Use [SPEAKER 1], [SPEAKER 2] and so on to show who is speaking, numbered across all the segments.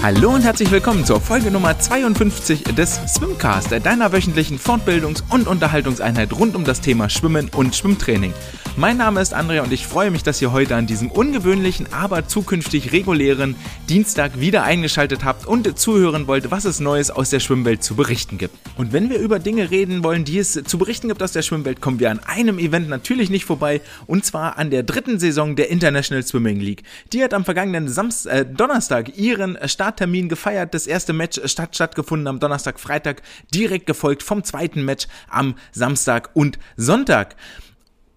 [SPEAKER 1] Hallo und herzlich willkommen zur Folge Nummer 52 des Swimcast, deiner wöchentlichen Fortbildungs- und Unterhaltungseinheit rund um das Thema Schwimmen und Schwimmtraining. Mein Name ist Andrea und ich freue mich, dass ihr heute an diesem ungewöhnlichen, aber zukünftig regulären Dienstag wieder eingeschaltet habt und zuhören wollt, was es Neues aus der Schwimmwelt zu berichten gibt. Und wenn wir über Dinge reden wollen, die es zu berichten gibt aus der Schwimmwelt, kommen wir an einem Event natürlich nicht vorbei und zwar an der dritten Saison der International Swimming League. Die hat am vergangenen Samst äh, Donnerstag ihren Starttermin gefeiert. Das erste Match statt stattgefunden am Donnerstag, Freitag, direkt gefolgt vom zweiten Match am Samstag und Sonntag.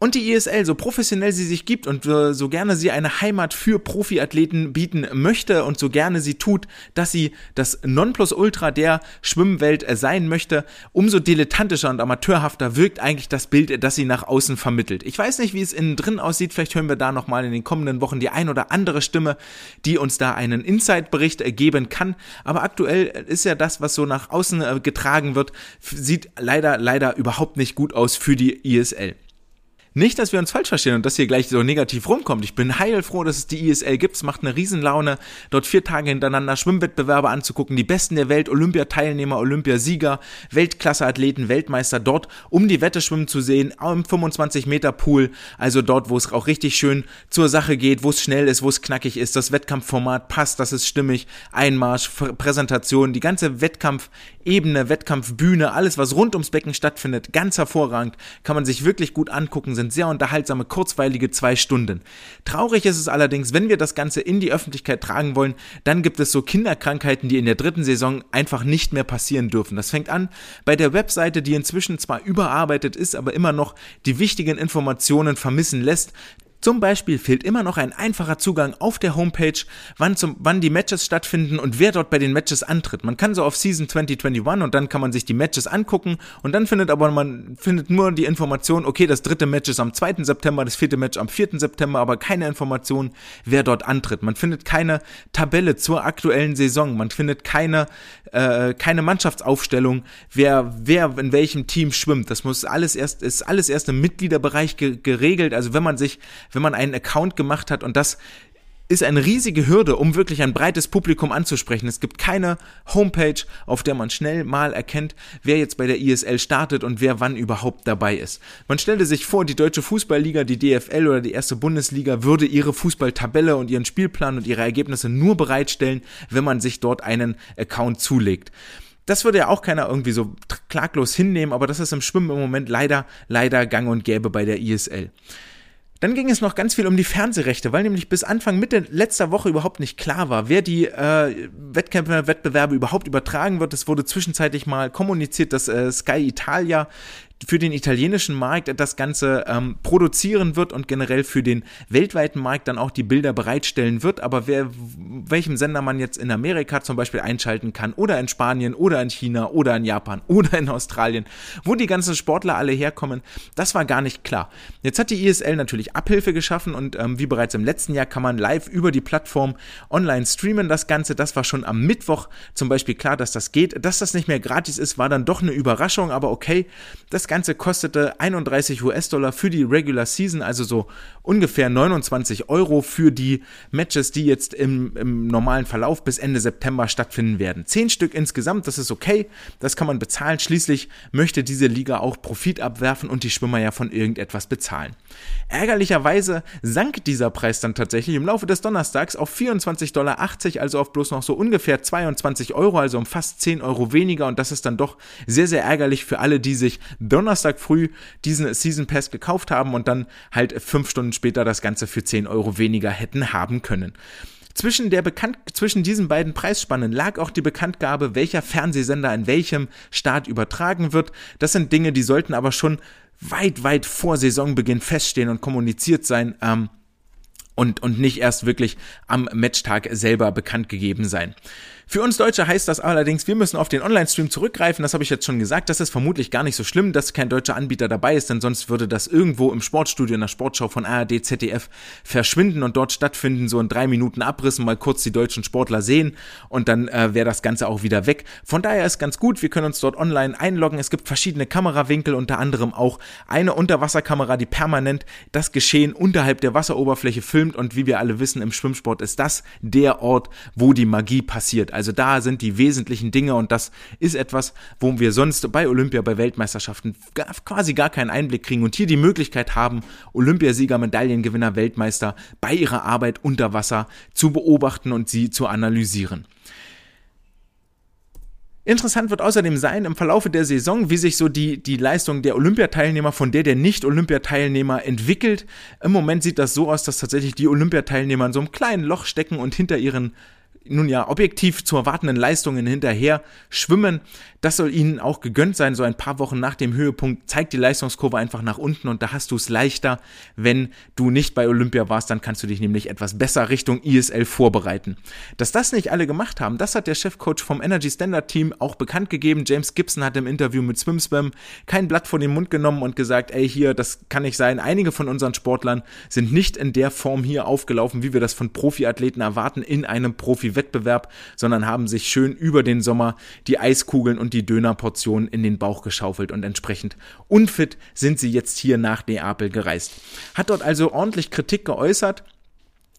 [SPEAKER 1] Und die ISL, so professionell sie sich gibt und äh, so gerne sie eine Heimat für Profiathleten bieten möchte und so gerne sie tut, dass sie das Nonplusultra der Schwimmwelt äh, sein möchte, umso dilettantischer und amateurhafter wirkt eigentlich das Bild, das sie nach außen vermittelt. Ich weiß nicht, wie es innen drin aussieht, vielleicht hören wir da nochmal in den kommenden Wochen die ein oder andere Stimme, die uns da einen Insight-Bericht äh, geben kann. Aber aktuell ist ja das, was so nach außen getragen wird, sieht leider, leider überhaupt nicht gut aus für die ISL. Nicht, dass wir uns falsch verstehen und das hier gleich so negativ rumkommt. Ich bin heilfroh, dass es die ISL gibt. Es macht eine Riesenlaune, dort vier Tage hintereinander Schwimmwettbewerbe anzugucken. Die Besten der Welt, Olympiateilnehmer, Olympiasieger, Weltklasseathleten, Weltmeister dort um die Wette schwimmen zu sehen, im 25 Meter Pool. Also dort, wo es auch richtig schön zur Sache geht, wo es schnell ist, wo es knackig ist. Das Wettkampfformat passt, das ist stimmig. Einmarsch, Präsentation, die ganze Wettkampfebene, Wettkampfbühne, alles, was rund ums Becken stattfindet, ganz hervorragend. Kann man sich wirklich gut angucken sind sehr unterhaltsame, kurzweilige zwei Stunden. Traurig ist es allerdings, wenn wir das Ganze in die Öffentlichkeit tragen wollen, dann gibt es so Kinderkrankheiten, die in der dritten Saison einfach nicht mehr passieren dürfen. Das fängt an bei der Webseite, die inzwischen zwar überarbeitet ist, aber immer noch die wichtigen Informationen vermissen lässt. Zum Beispiel fehlt immer noch ein einfacher Zugang auf der Homepage, wann, zum, wann die Matches stattfinden und wer dort bei den Matches antritt. Man kann so auf Season 2021 und dann kann man sich die Matches angucken und dann findet aber man findet nur die Information, okay, das dritte Match ist am 2. September, das vierte Match am 4. September, aber keine Information, wer dort antritt. Man findet keine Tabelle zur aktuellen Saison, man findet keine, äh, keine Mannschaftsaufstellung, wer, wer in welchem Team schwimmt. Das muss alles erst, ist alles erst im Mitgliederbereich ge geregelt. Also wenn man sich wenn man einen Account gemacht hat und das ist eine riesige Hürde, um wirklich ein breites Publikum anzusprechen. Es gibt keine Homepage, auf der man schnell mal erkennt, wer jetzt bei der ISL startet und wer wann überhaupt dabei ist. Man stellte sich vor, die deutsche Fußballliga, die DFL oder die erste Bundesliga würde ihre Fußballtabelle und ihren Spielplan und ihre Ergebnisse nur bereitstellen, wenn man sich dort einen Account zulegt. Das würde ja auch keiner irgendwie so klaglos hinnehmen, aber das ist im Schwimmen im Moment leider, leider gang und gäbe bei der ISL. Dann ging es noch ganz viel um die Fernsehrechte, weil nämlich bis Anfang Mitte letzter Woche überhaupt nicht klar war, wer die äh, Wettkämpfe, Wettbewerbe überhaupt übertragen wird. Es wurde zwischenzeitlich mal kommuniziert, dass äh, Sky Italia für den italienischen Markt das Ganze ähm, produzieren wird und generell für den weltweiten Markt dann auch die Bilder bereitstellen wird. Aber wer, welchem Sender man jetzt in Amerika zum Beispiel einschalten kann oder in Spanien oder in China oder in Japan oder in Australien, wo die ganzen Sportler alle herkommen, das war gar nicht klar. Jetzt hat die ISL natürlich Abhilfe geschaffen und ähm, wie bereits im letzten Jahr kann man live über die Plattform online streamen das Ganze. Das war schon am Mittwoch zum Beispiel klar, dass das geht. Dass das nicht mehr gratis ist, war dann doch eine Überraschung, aber okay, das Ganze kostete 31 US-Dollar für die Regular Season, also so ungefähr 29 Euro für die Matches, die jetzt im, im normalen Verlauf bis Ende September stattfinden werden. Zehn Stück insgesamt, das ist okay, das kann man bezahlen. Schließlich möchte diese Liga auch Profit abwerfen und die Schwimmer ja von irgendetwas bezahlen. Ärgerlicherweise sank dieser Preis dann tatsächlich im Laufe des Donnerstags auf 24,80 Dollar, also auf bloß noch so ungefähr 22 Euro, also um fast 10 Euro weniger und das ist dann doch sehr, sehr ärgerlich für alle, die sich Donnerstag früh diesen Season Pass gekauft haben und dann halt fünf Stunden später das Ganze für 10 Euro weniger hätten haben können. Zwischen, der Bekannt zwischen diesen beiden Preisspannen lag auch die Bekanntgabe, welcher Fernsehsender in welchem Staat übertragen wird. Das sind Dinge, die sollten aber schon weit, weit vor Saisonbeginn feststehen und kommuniziert sein. Ähm, und, und nicht erst wirklich am Matchtag selber bekannt gegeben sein. Für uns Deutsche heißt das allerdings, wir müssen auf den Online-Stream zurückgreifen. Das habe ich jetzt schon gesagt. Das ist vermutlich gar nicht so schlimm, dass kein deutscher Anbieter dabei ist, denn sonst würde das irgendwo im Sportstudio in der Sportschau von ARD, ZDF verschwinden und dort stattfinden, so in drei Minuten Abrissen, mal kurz die deutschen Sportler sehen und dann äh, wäre das Ganze auch wieder weg. Von daher ist ganz gut, wir können uns dort online einloggen. Es gibt verschiedene Kamerawinkel, unter anderem auch eine Unterwasserkamera, die permanent das Geschehen unterhalb der Wasseroberfläche filmt und wie wir alle wissen, im Schwimmsport ist das der Ort, wo die Magie passiert. Also da sind die wesentlichen Dinge und das ist etwas, wo wir sonst bei Olympia, bei Weltmeisterschaften quasi gar keinen Einblick kriegen und hier die Möglichkeit haben, Olympiasieger, Medaillengewinner, Weltmeister bei ihrer Arbeit unter Wasser zu beobachten und sie zu analysieren. Interessant wird außerdem sein im Verlaufe der Saison, wie sich so die, die Leistung der Olympiateilnehmer von der der Nicht-Olympiateilnehmer entwickelt. Im Moment sieht das so aus, dass tatsächlich die Olympiateilnehmer in so einem kleinen Loch stecken und hinter ihren nun ja, objektiv zu erwartenden Leistungen hinterher schwimmen. Das soll ihnen auch gegönnt sein. So ein paar Wochen nach dem Höhepunkt zeigt die Leistungskurve einfach nach unten und da hast du es leichter, wenn du nicht bei Olympia warst, dann kannst du dich nämlich etwas besser Richtung ISL vorbereiten. Dass das nicht alle gemacht haben, das hat der Chefcoach vom Energy Standard Team auch bekannt gegeben. James Gibson hat im Interview mit SwimSwam kein Blatt vor den Mund genommen und gesagt, ey, hier, das kann nicht sein. Einige von unseren Sportlern sind nicht in der Form hier aufgelaufen, wie wir das von Profiathleten erwarten in einem Profi Wettbewerb, sondern haben sich schön über den Sommer die Eiskugeln und die Dönerportionen in den Bauch geschaufelt und entsprechend unfit sind sie jetzt hier nach Neapel gereist. Hat dort also ordentlich Kritik geäußert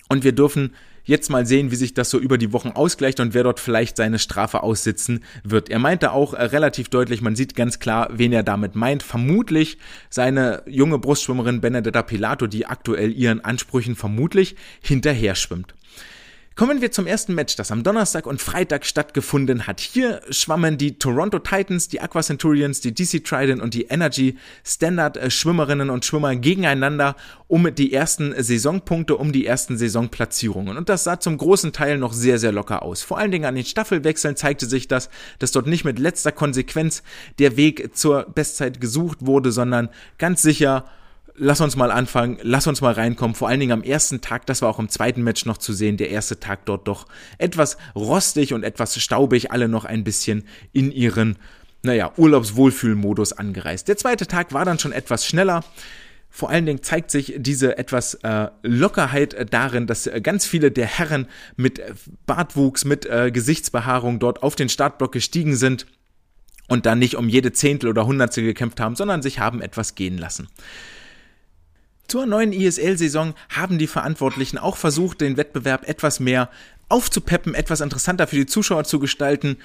[SPEAKER 1] und wir dürfen jetzt mal sehen, wie sich das so über die Wochen ausgleicht und wer dort vielleicht seine Strafe aussitzen wird. Er meinte auch äh, relativ deutlich, man sieht ganz klar, wen er damit meint. Vermutlich seine junge Brustschwimmerin Benedetta Pilato, die aktuell ihren Ansprüchen vermutlich hinterher schwimmt. Kommen wir zum ersten Match, das am Donnerstag und Freitag stattgefunden hat. Hier schwammen die Toronto Titans, die Aqua Centurions, die DC Trident und die Energy Standard äh, Schwimmerinnen und Schwimmer gegeneinander um die ersten Saisonpunkte, um die ersten Saisonplatzierungen. Und das sah zum großen Teil noch sehr, sehr locker aus. Vor allen Dingen an den Staffelwechseln zeigte sich das, dass dort nicht mit letzter Konsequenz der Weg zur Bestzeit gesucht wurde, sondern ganz sicher lass uns mal anfangen, lass uns mal reinkommen. Vor allen Dingen am ersten Tag, das war auch im zweiten Match noch zu sehen, der erste Tag dort doch etwas rostig und etwas staubig, alle noch ein bisschen in ihren, naja, Urlaubswohlfühlmodus angereist. Der zweite Tag war dann schon etwas schneller. Vor allen Dingen zeigt sich diese etwas äh, Lockerheit äh, darin, dass äh, ganz viele der Herren mit äh, Bartwuchs, mit äh, Gesichtsbehaarung dort auf den Startblock gestiegen sind und dann nicht um jede Zehntel oder Hundertstel gekämpft haben, sondern sich haben etwas gehen lassen. Zur neuen ISL-Saison haben die Verantwortlichen auch versucht, den Wettbewerb etwas mehr aufzupeppen, etwas interessanter für die Zuschauer zu gestalten.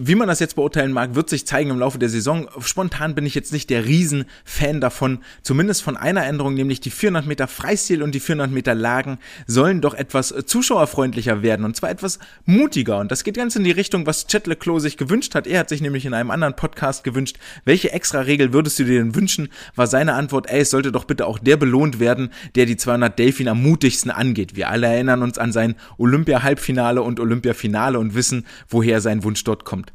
[SPEAKER 1] Wie man das jetzt beurteilen mag, wird sich zeigen im Laufe der Saison. Spontan bin ich jetzt nicht der Riesenfan davon. Zumindest von einer Änderung, nämlich die 400 Meter Freistil und die 400 Meter Lagen sollen doch etwas zuschauerfreundlicher werden und zwar etwas mutiger. Und das geht ganz in die Richtung, was Chet Leclos sich gewünscht hat. Er hat sich nämlich in einem anderen Podcast gewünscht, welche extra Regel würdest du dir denn wünschen? War seine Antwort, ey, es sollte doch bitte auch der belohnt werden, der die 200 Delfin am mutigsten angeht. Wir alle erinnern uns an sein Olympia-Halbfinale und Olympia-Finale und wissen, woher sein Wunsch dort kommt.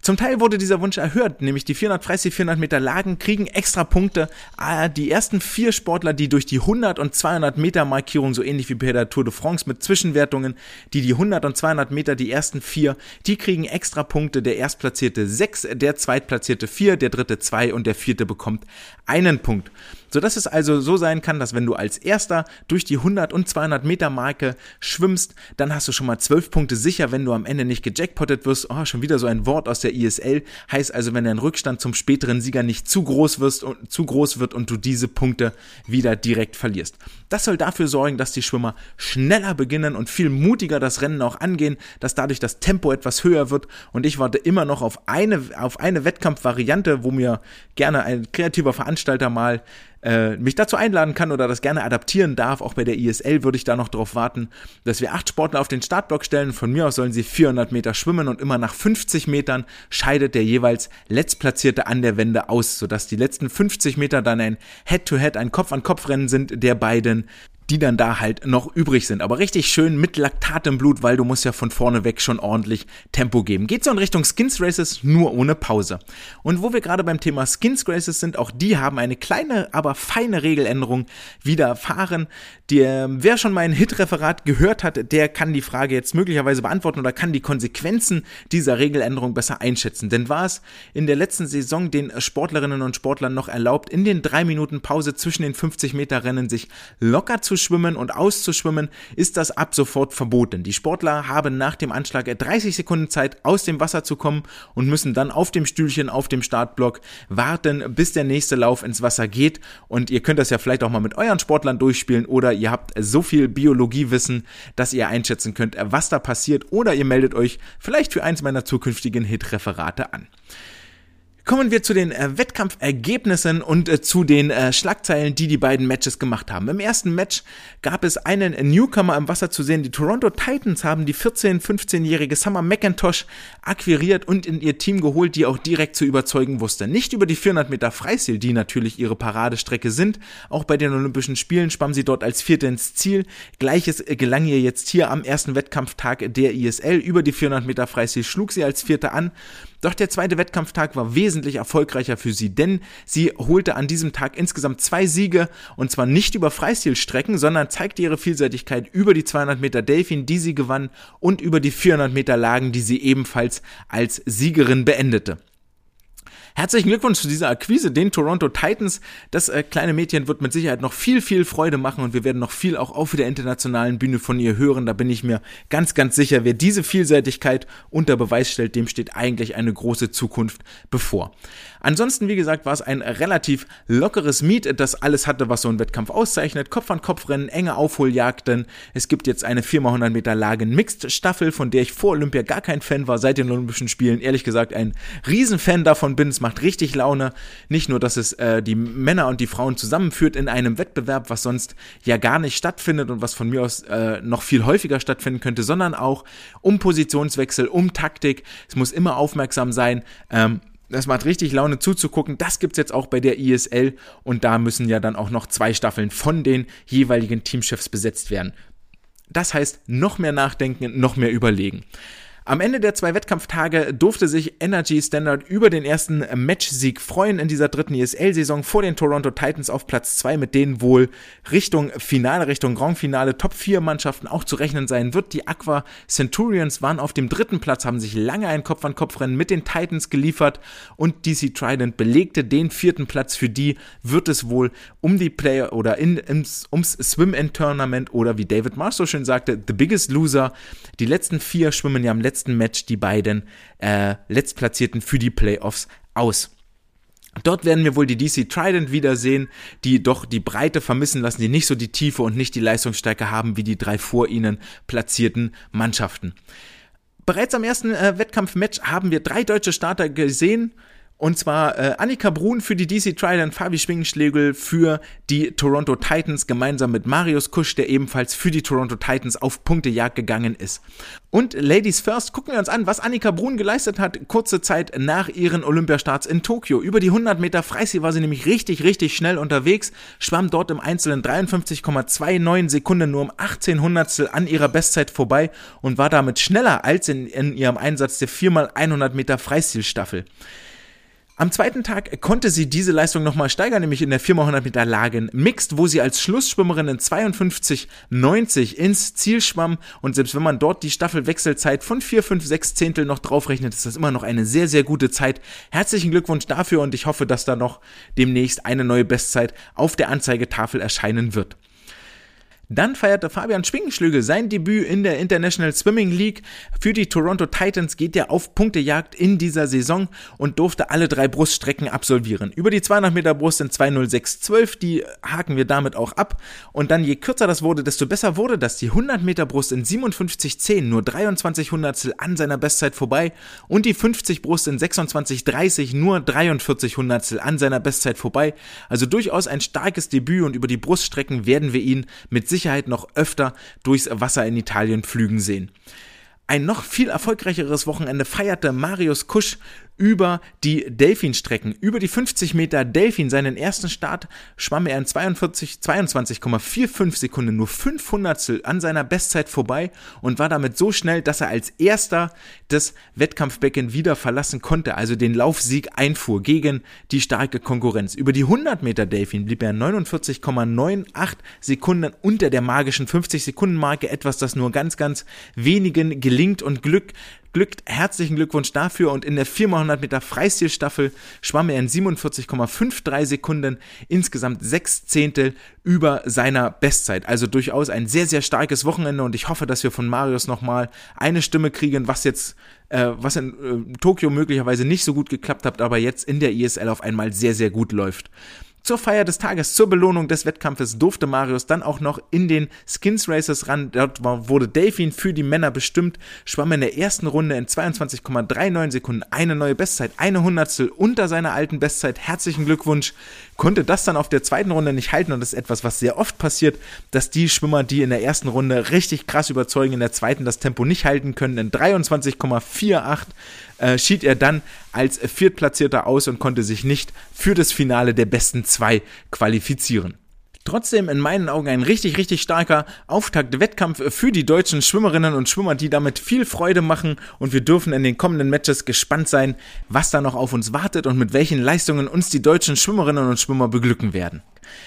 [SPEAKER 1] Zum Teil wurde dieser Wunsch erhört, nämlich die 430, 400 Meter Lagen kriegen extra Punkte. Ah, die ersten vier Sportler, die durch die 100 und 200 Meter Markierung, so ähnlich wie bei der Tour de France mit Zwischenwertungen, die die 100 und 200 Meter, die ersten vier, die kriegen extra Punkte. Der Erstplatzierte sechs, der Zweitplatzierte vier, der Dritte zwei und der Vierte bekommt einen Punkt sodass es also so sein kann, dass wenn du als Erster durch die 100 und 200 Meter Marke schwimmst, dann hast du schon mal 12 Punkte sicher, wenn du am Ende nicht gejackpottet wirst. Oh, schon wieder so ein Wort aus der ISL. Heißt also, wenn dein Rückstand zum späteren Sieger nicht zu groß wirst und zu groß wird und du diese Punkte wieder direkt verlierst. Das soll dafür sorgen, dass die Schwimmer schneller beginnen und viel mutiger das Rennen auch angehen, dass dadurch das Tempo etwas höher wird und ich warte immer noch auf eine, auf eine Wettkampfvariante, wo mir gerne ein kreativer Veranstalter mal äh, mich dazu einladen kann oder das gerne adaptieren darf. Auch bei der ISL würde ich da noch darauf warten, dass wir acht Sportler auf den Startblock stellen. Von mir aus sollen sie 400 Meter schwimmen und immer nach 50 Metern scheidet der jeweils Letztplatzierte an der Wende aus, sodass die letzten 50 Meter dann ein Head-to-Head, -Head, ein Kopf-an-Kopf-Rennen sind der beiden die dann da halt noch übrig sind. Aber richtig schön mit Laktat im Blut, weil du musst ja von vorne weg schon ordentlich Tempo geben. Geht so in Richtung Skins Races, nur ohne Pause. Und wo wir gerade beim Thema Skins Races sind, auch die haben eine kleine, aber feine Regeländerung widerfahren. Der, wer schon mein Hit-Referat gehört hat, der kann die Frage jetzt möglicherweise beantworten oder kann die Konsequenzen dieser Regeländerung besser einschätzen. Denn war es in der letzten Saison den Sportlerinnen und Sportlern noch erlaubt, in den drei Minuten Pause zwischen den 50 Meter Rennen sich locker zu schwimmen und auszuschwimmen, ist das ab sofort verboten. Die Sportler haben nach dem Anschlag 30 Sekunden Zeit, aus dem Wasser zu kommen und müssen dann auf dem Stühlchen auf dem Startblock warten, bis der nächste Lauf ins Wasser geht. Und ihr könnt das ja vielleicht auch mal mit euren Sportlern durchspielen oder ihr habt so viel Biologiewissen, dass ihr einschätzen könnt, was da passiert oder ihr meldet euch vielleicht für eins meiner zukünftigen Hit-Referate an. Kommen wir zu den äh, Wettkampfergebnissen und äh, zu den äh, Schlagzeilen, die die beiden Matches gemacht haben. Im ersten Match gab es einen Newcomer im Wasser zu sehen. Die Toronto Titans haben die 14-, 15-jährige Summer McIntosh akquiriert und in ihr Team geholt, die auch direkt zu überzeugen wusste. Nicht über die 400 Meter Freistil, die natürlich ihre Paradestrecke sind. Auch bei den Olympischen Spielen schwamm sie dort als Vierte ins Ziel. Gleiches äh, gelang ihr jetzt hier am ersten Wettkampftag der ISL. Über die 400 Meter Freistil schlug sie als Vierte an doch der zweite Wettkampftag war wesentlich erfolgreicher für sie, denn sie holte an diesem Tag insgesamt zwei Siege und zwar nicht über Freistilstrecken, sondern zeigte ihre Vielseitigkeit über die 200 Meter Delfin, die sie gewann und über die 400 Meter Lagen, die sie ebenfalls als Siegerin beendete. Herzlichen Glückwunsch zu dieser Akquise, den Toronto Titans. Das äh, kleine Mädchen wird mit Sicherheit noch viel, viel Freude machen und wir werden noch viel auch auf der internationalen Bühne von ihr hören. Da bin ich mir ganz, ganz sicher. Wer diese Vielseitigkeit unter Beweis stellt, dem steht eigentlich eine große Zukunft bevor. Ansonsten, wie gesagt, war es ein relativ lockeres Meet, das alles hatte, was so ein Wettkampf auszeichnet. Kopf-an-Kopf-Rennen, enge Aufholjagden. Es gibt jetzt eine 4x100 Meter Lagen Mixed Staffel, von der ich vor Olympia gar kein Fan war, seit den Olympischen Spielen. Ehrlich gesagt, ein Riesenfan davon bin. Es macht richtig Laune. Nicht nur, dass es äh, die Männer und die Frauen zusammenführt in einem Wettbewerb, was sonst ja gar nicht stattfindet und was von mir aus äh, noch viel häufiger stattfinden könnte, sondern auch um Positionswechsel, um Taktik. Es muss immer aufmerksam sein. Ähm, das macht richtig Laune zuzugucken. Das gibt's jetzt auch bei der ISL und da müssen ja dann auch noch zwei Staffeln von den jeweiligen Teamchefs besetzt werden. Das heißt, noch mehr nachdenken, noch mehr überlegen. Am Ende der zwei Wettkampftage durfte sich Energy Standard über den ersten Matchsieg freuen in dieser dritten ESL-Saison vor den Toronto Titans auf Platz 2, mit denen wohl Richtung Finale, Richtung Grand Finale Top 4 Mannschaften auch zu rechnen sein wird. Die Aqua Centurions waren auf dem dritten Platz, haben sich lange ein Kopf-an-Kopf-Rennen mit den Titans geliefert und DC Trident belegte den vierten Platz. Für die wird es wohl um die Player oder in, ins, ums Swim-In-Tournament oder wie David Marsh schön sagte, the biggest loser. Die letzten vier schwimmen ja am letzten letzten Match die beiden äh, Letztplatzierten für die Playoffs aus. Dort werden wir wohl die DC Trident wiedersehen, die doch die Breite vermissen lassen, die nicht so die Tiefe und nicht die Leistungsstärke haben wie die drei vor ihnen platzierten Mannschaften. Bereits am ersten äh, Wettkampfmatch haben wir drei deutsche Starter gesehen. Und zwar äh, Annika Brun für die DC Trident, Fabi Schwingenschlegel für die Toronto Titans, gemeinsam mit Marius Kusch, der ebenfalls für die Toronto Titans auf Punktejagd gegangen ist. Und Ladies First gucken wir uns an, was Annika Brun geleistet hat, kurze Zeit nach ihren Olympiastarts in Tokio. Über die 100 Meter Freistil war sie nämlich richtig, richtig schnell unterwegs, schwamm dort im Einzelnen 53,29 Sekunden nur um 18 Hundertstel an ihrer Bestzeit vorbei und war damit schneller als in, in ihrem Einsatz der 4x100 Meter Freistilstaffel. Am zweiten Tag konnte sie diese Leistung nochmal steigern, nämlich in der 4x100 Meter Lagen Mixed, wo sie als Schlussschwimmerin in 52,90 ins Ziel schwamm. Und selbst wenn man dort die Staffelwechselzeit von 4, 5, 6 Zehntel noch draufrechnet, ist das immer noch eine sehr, sehr gute Zeit. Herzlichen Glückwunsch dafür und ich hoffe, dass da noch demnächst eine neue Bestzeit auf der Anzeigetafel erscheinen wird. Dann feierte Fabian Schwingenschlügel sein Debüt in der International Swimming League. Für die Toronto Titans geht er auf Punktejagd in dieser Saison und durfte alle drei Bruststrecken absolvieren. Über die 200 Meter Brust in 20612, die haken wir damit auch ab. Und dann je kürzer das wurde, desto besser wurde das. Die 100 Meter Brust in 5710, nur 23 Hundertstel an seiner Bestzeit vorbei. Und die 50 Brust in 2630, nur 43 Hundertstel an seiner Bestzeit vorbei. Also durchaus ein starkes Debüt und über die Bruststrecken werden wir ihn mit Sicherheit Sicherheit noch öfter durchs Wasser in Italien flügen sehen. Ein noch viel erfolgreicheres Wochenende feierte Marius Kusch über die Delfin-Strecken. Über die 50 Meter Delfin, seinen ersten Start, schwamm er in 42, 22,45 Sekunden, nur 500 an seiner Bestzeit vorbei und war damit so schnell, dass er als erster das Wettkampfbecken wieder verlassen konnte, also den Laufsieg einfuhr gegen die starke Konkurrenz. Über die 100 Meter Delfin blieb er 49,98 Sekunden unter der magischen 50 Sekunden Marke, etwas, das nur ganz, ganz wenigen gelingt und Glück glückt. Herzlichen Glückwunsch dafür und in der 4x100 Meter Freistilstaffel schwamm er in 47,53 Sekunden insgesamt sechs Zehntel über seiner Bestzeit. Also durchaus ein sehr, sehr starkes Wochenende und ich hoffe, dass wir von Marius nochmal eine Stimme kriegen, was jetzt äh, was in äh, Tokio möglicherweise nicht so gut geklappt hat, aber jetzt in der ISL auf einmal sehr, sehr gut läuft. Zur Feier des Tages, zur Belohnung des Wettkampfes durfte Marius dann auch noch in den Skins Races ran. Dort wurde Delfin für die Männer bestimmt, schwamm in der ersten Runde in 22,39 Sekunden eine neue Bestzeit, eine Hundertstel unter seiner alten Bestzeit. Herzlichen Glückwunsch. Konnte das dann auf der zweiten Runde nicht halten und das ist etwas, was sehr oft passiert, dass die Schwimmer, die in der ersten Runde richtig krass überzeugen, in der zweiten das Tempo nicht halten können. In 23,48 äh, schied er dann als Viertplatzierter aus und konnte sich nicht für das Finale der besten zwei qualifizieren. Trotzdem in meinen Augen ein richtig, richtig starker Auftakt-Wettkampf für die deutschen Schwimmerinnen und Schwimmer, die damit viel Freude machen und wir dürfen in den kommenden Matches gespannt sein, was da noch auf uns wartet und mit welchen Leistungen uns die deutschen Schwimmerinnen und Schwimmer beglücken werden.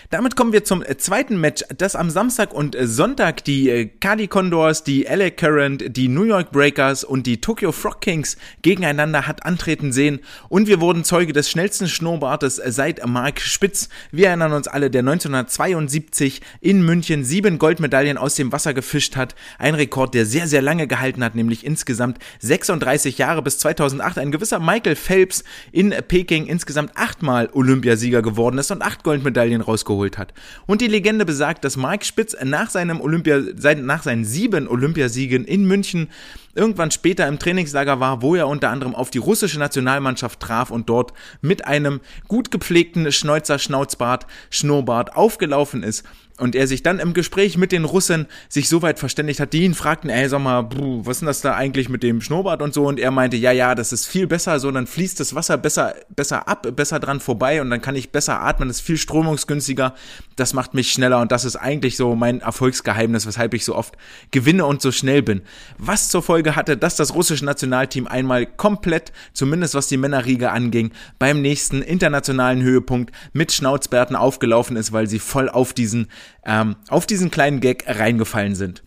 [SPEAKER 1] Damit kommen wir zum äh, zweiten Match, das am Samstag und äh, Sonntag die äh, Cali Condors, die LA Current, die New York Breakers und die Tokyo Frog Kings gegeneinander hat antreten sehen und wir wurden Zeuge des schnellsten Schnurrbartes seit Mark Spitz. Wir erinnern uns alle, der 1972 in München sieben Goldmedaillen aus dem Wasser gefischt hat. Ein Rekord, der sehr, sehr lange gehalten hat, nämlich insgesamt 36 Jahre bis 2008. Ein gewisser Michael Phelps in Peking insgesamt achtmal Olympiasieger geworden ist und acht Goldmedaillen rausgeholt hat. Und die Legende besagt, dass Mike Spitz nach seinem Olympia, nach seinen sieben Olympiasiegen in München irgendwann später im Trainingslager war, wo er unter anderem auf die russische Nationalmannschaft traf und dort mit einem gut gepflegten Schnäuzer, Schnauzbart, Schnurrbart aufgelaufen ist und er sich dann im Gespräch mit den Russen sich so weit verständigt hat, die ihn fragten, ey, sag mal, bruh, was ist denn das da eigentlich mit dem Schnurrbart und so? Und er meinte, ja, ja, das ist viel besser, so dann fließt das Wasser besser, besser ab, besser dran vorbei und dann kann ich besser atmen, ist viel strömungsgünstiger, das macht mich schneller und das ist eigentlich so mein Erfolgsgeheimnis, weshalb ich so oft gewinne und so schnell bin. Was zur Folge hatte, dass das russische Nationalteam einmal komplett, zumindest was die Männerriege anging, beim nächsten internationalen Höhepunkt mit Schnauzbärten aufgelaufen ist, weil sie voll auf diesen ähm, auf diesen kleinen Gag reingefallen sind.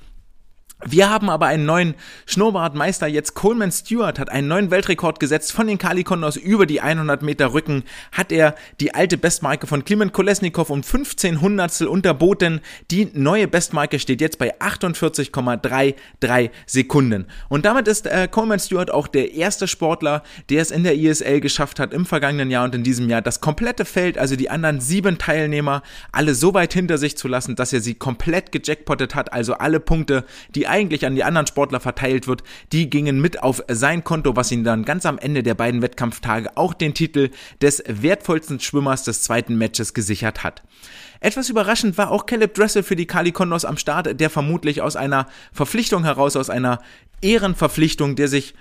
[SPEAKER 1] Wir haben aber einen neuen Schnurrbartmeister jetzt. Coleman Stewart hat einen neuen Weltrekord gesetzt von den Kali Condors über die 100 Meter Rücken. Hat er die alte Bestmarke von Klimen Kolesnikov um 15 Hundertstel unterboten. Die neue Bestmarke steht jetzt bei 48,33 Sekunden. Und damit ist äh, Coleman Stewart auch der erste Sportler, der es in der ISL geschafft hat im vergangenen Jahr und in diesem Jahr das komplette Feld, also die anderen sieben Teilnehmer, alle so weit hinter sich zu lassen, dass er sie komplett gejackpottet hat. Also alle Punkte, die eigentlich an die anderen Sportler verteilt wird, die gingen mit auf sein Konto, was ihn dann ganz am Ende der beiden Wettkampftage auch den Titel des wertvollsten Schwimmers des zweiten Matches gesichert hat. Etwas überraschend war auch Caleb Dressel für die Kali Kondos am Start, der vermutlich aus einer Verpflichtung heraus, aus einer Ehrenverpflichtung, der sich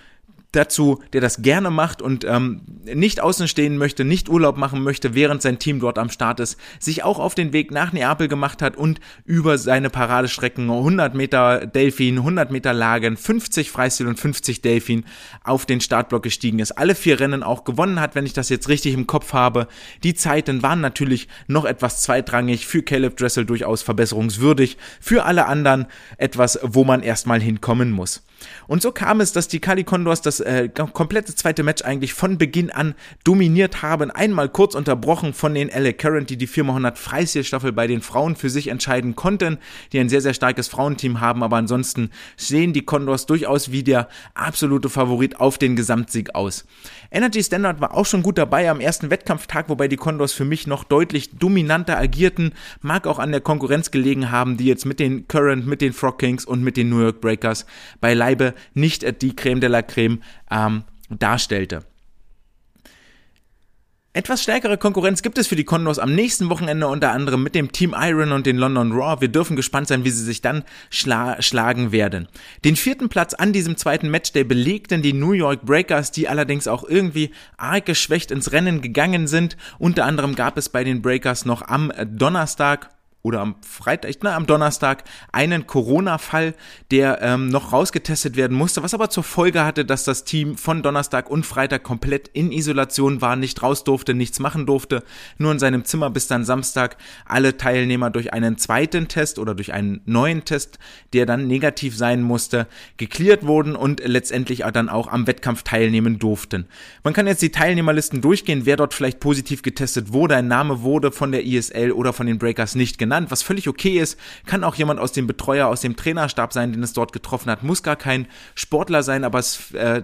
[SPEAKER 1] dazu, der das gerne macht und ähm, nicht außen stehen möchte, nicht Urlaub machen möchte, während sein Team dort am Start ist, sich auch auf den Weg nach Neapel gemacht hat und über seine Paradestrecken 100 Meter Delfin, 100 Meter Lagen, 50 Freistil und 50 Delfin auf den Startblock gestiegen ist. Alle vier Rennen auch gewonnen hat, wenn ich das jetzt richtig im Kopf habe. Die Zeiten waren natürlich noch etwas zweitrangig, für Caleb Dressel durchaus verbesserungswürdig, für alle anderen etwas, wo man erstmal hinkommen muss. Und so kam es, dass die Cali Condors das äh, komplette zweite Match eigentlich von Beginn an dominiert haben. Einmal kurz unterbrochen von den LA Current, die die 4x100 Freistilstaffel bei den Frauen für sich entscheiden konnten, die ein sehr, sehr starkes Frauenteam haben. Aber ansonsten sehen die Condors durchaus wie der absolute Favorit auf den Gesamtsieg aus. Energy Standard war auch schon gut dabei am ersten Wettkampftag, wobei die Condors für mich noch deutlich dominanter agierten. Mag auch an der Konkurrenz gelegen haben, die jetzt mit den Current, mit den Frog Kings und mit den New York Breakers beileibe nicht die Creme de la Creme ähm, darstellte. Etwas stärkere Konkurrenz gibt es für die Condors am nächsten Wochenende unter anderem mit dem Team Iron und den London Raw. Wir dürfen gespannt sein, wie sie sich dann schla schlagen werden. Den vierten Platz an diesem zweiten Matchday belegten die New York Breakers, die allerdings auch irgendwie arg geschwächt ins Rennen gegangen sind. Unter anderem gab es bei den Breakers noch am Donnerstag oder am Freitag, na, am Donnerstag einen Corona-Fall, der ähm, noch rausgetestet werden musste, was aber zur Folge hatte, dass das Team von Donnerstag und Freitag komplett in Isolation war, nicht raus durfte, nichts machen durfte, nur in seinem Zimmer bis dann Samstag alle Teilnehmer durch einen zweiten Test oder durch einen neuen Test, der dann negativ sein musste, geklärt wurden und letztendlich dann auch am Wettkampf teilnehmen durften. Man kann jetzt die Teilnehmerlisten durchgehen, wer dort vielleicht positiv getestet wurde, ein Name wurde von der ISL oder von den Breakers nicht genannt genannt, was völlig okay ist. Kann auch jemand aus dem Betreuer, aus dem Trainerstab sein, den es dort getroffen hat. Muss gar kein Sportler sein, aber es äh,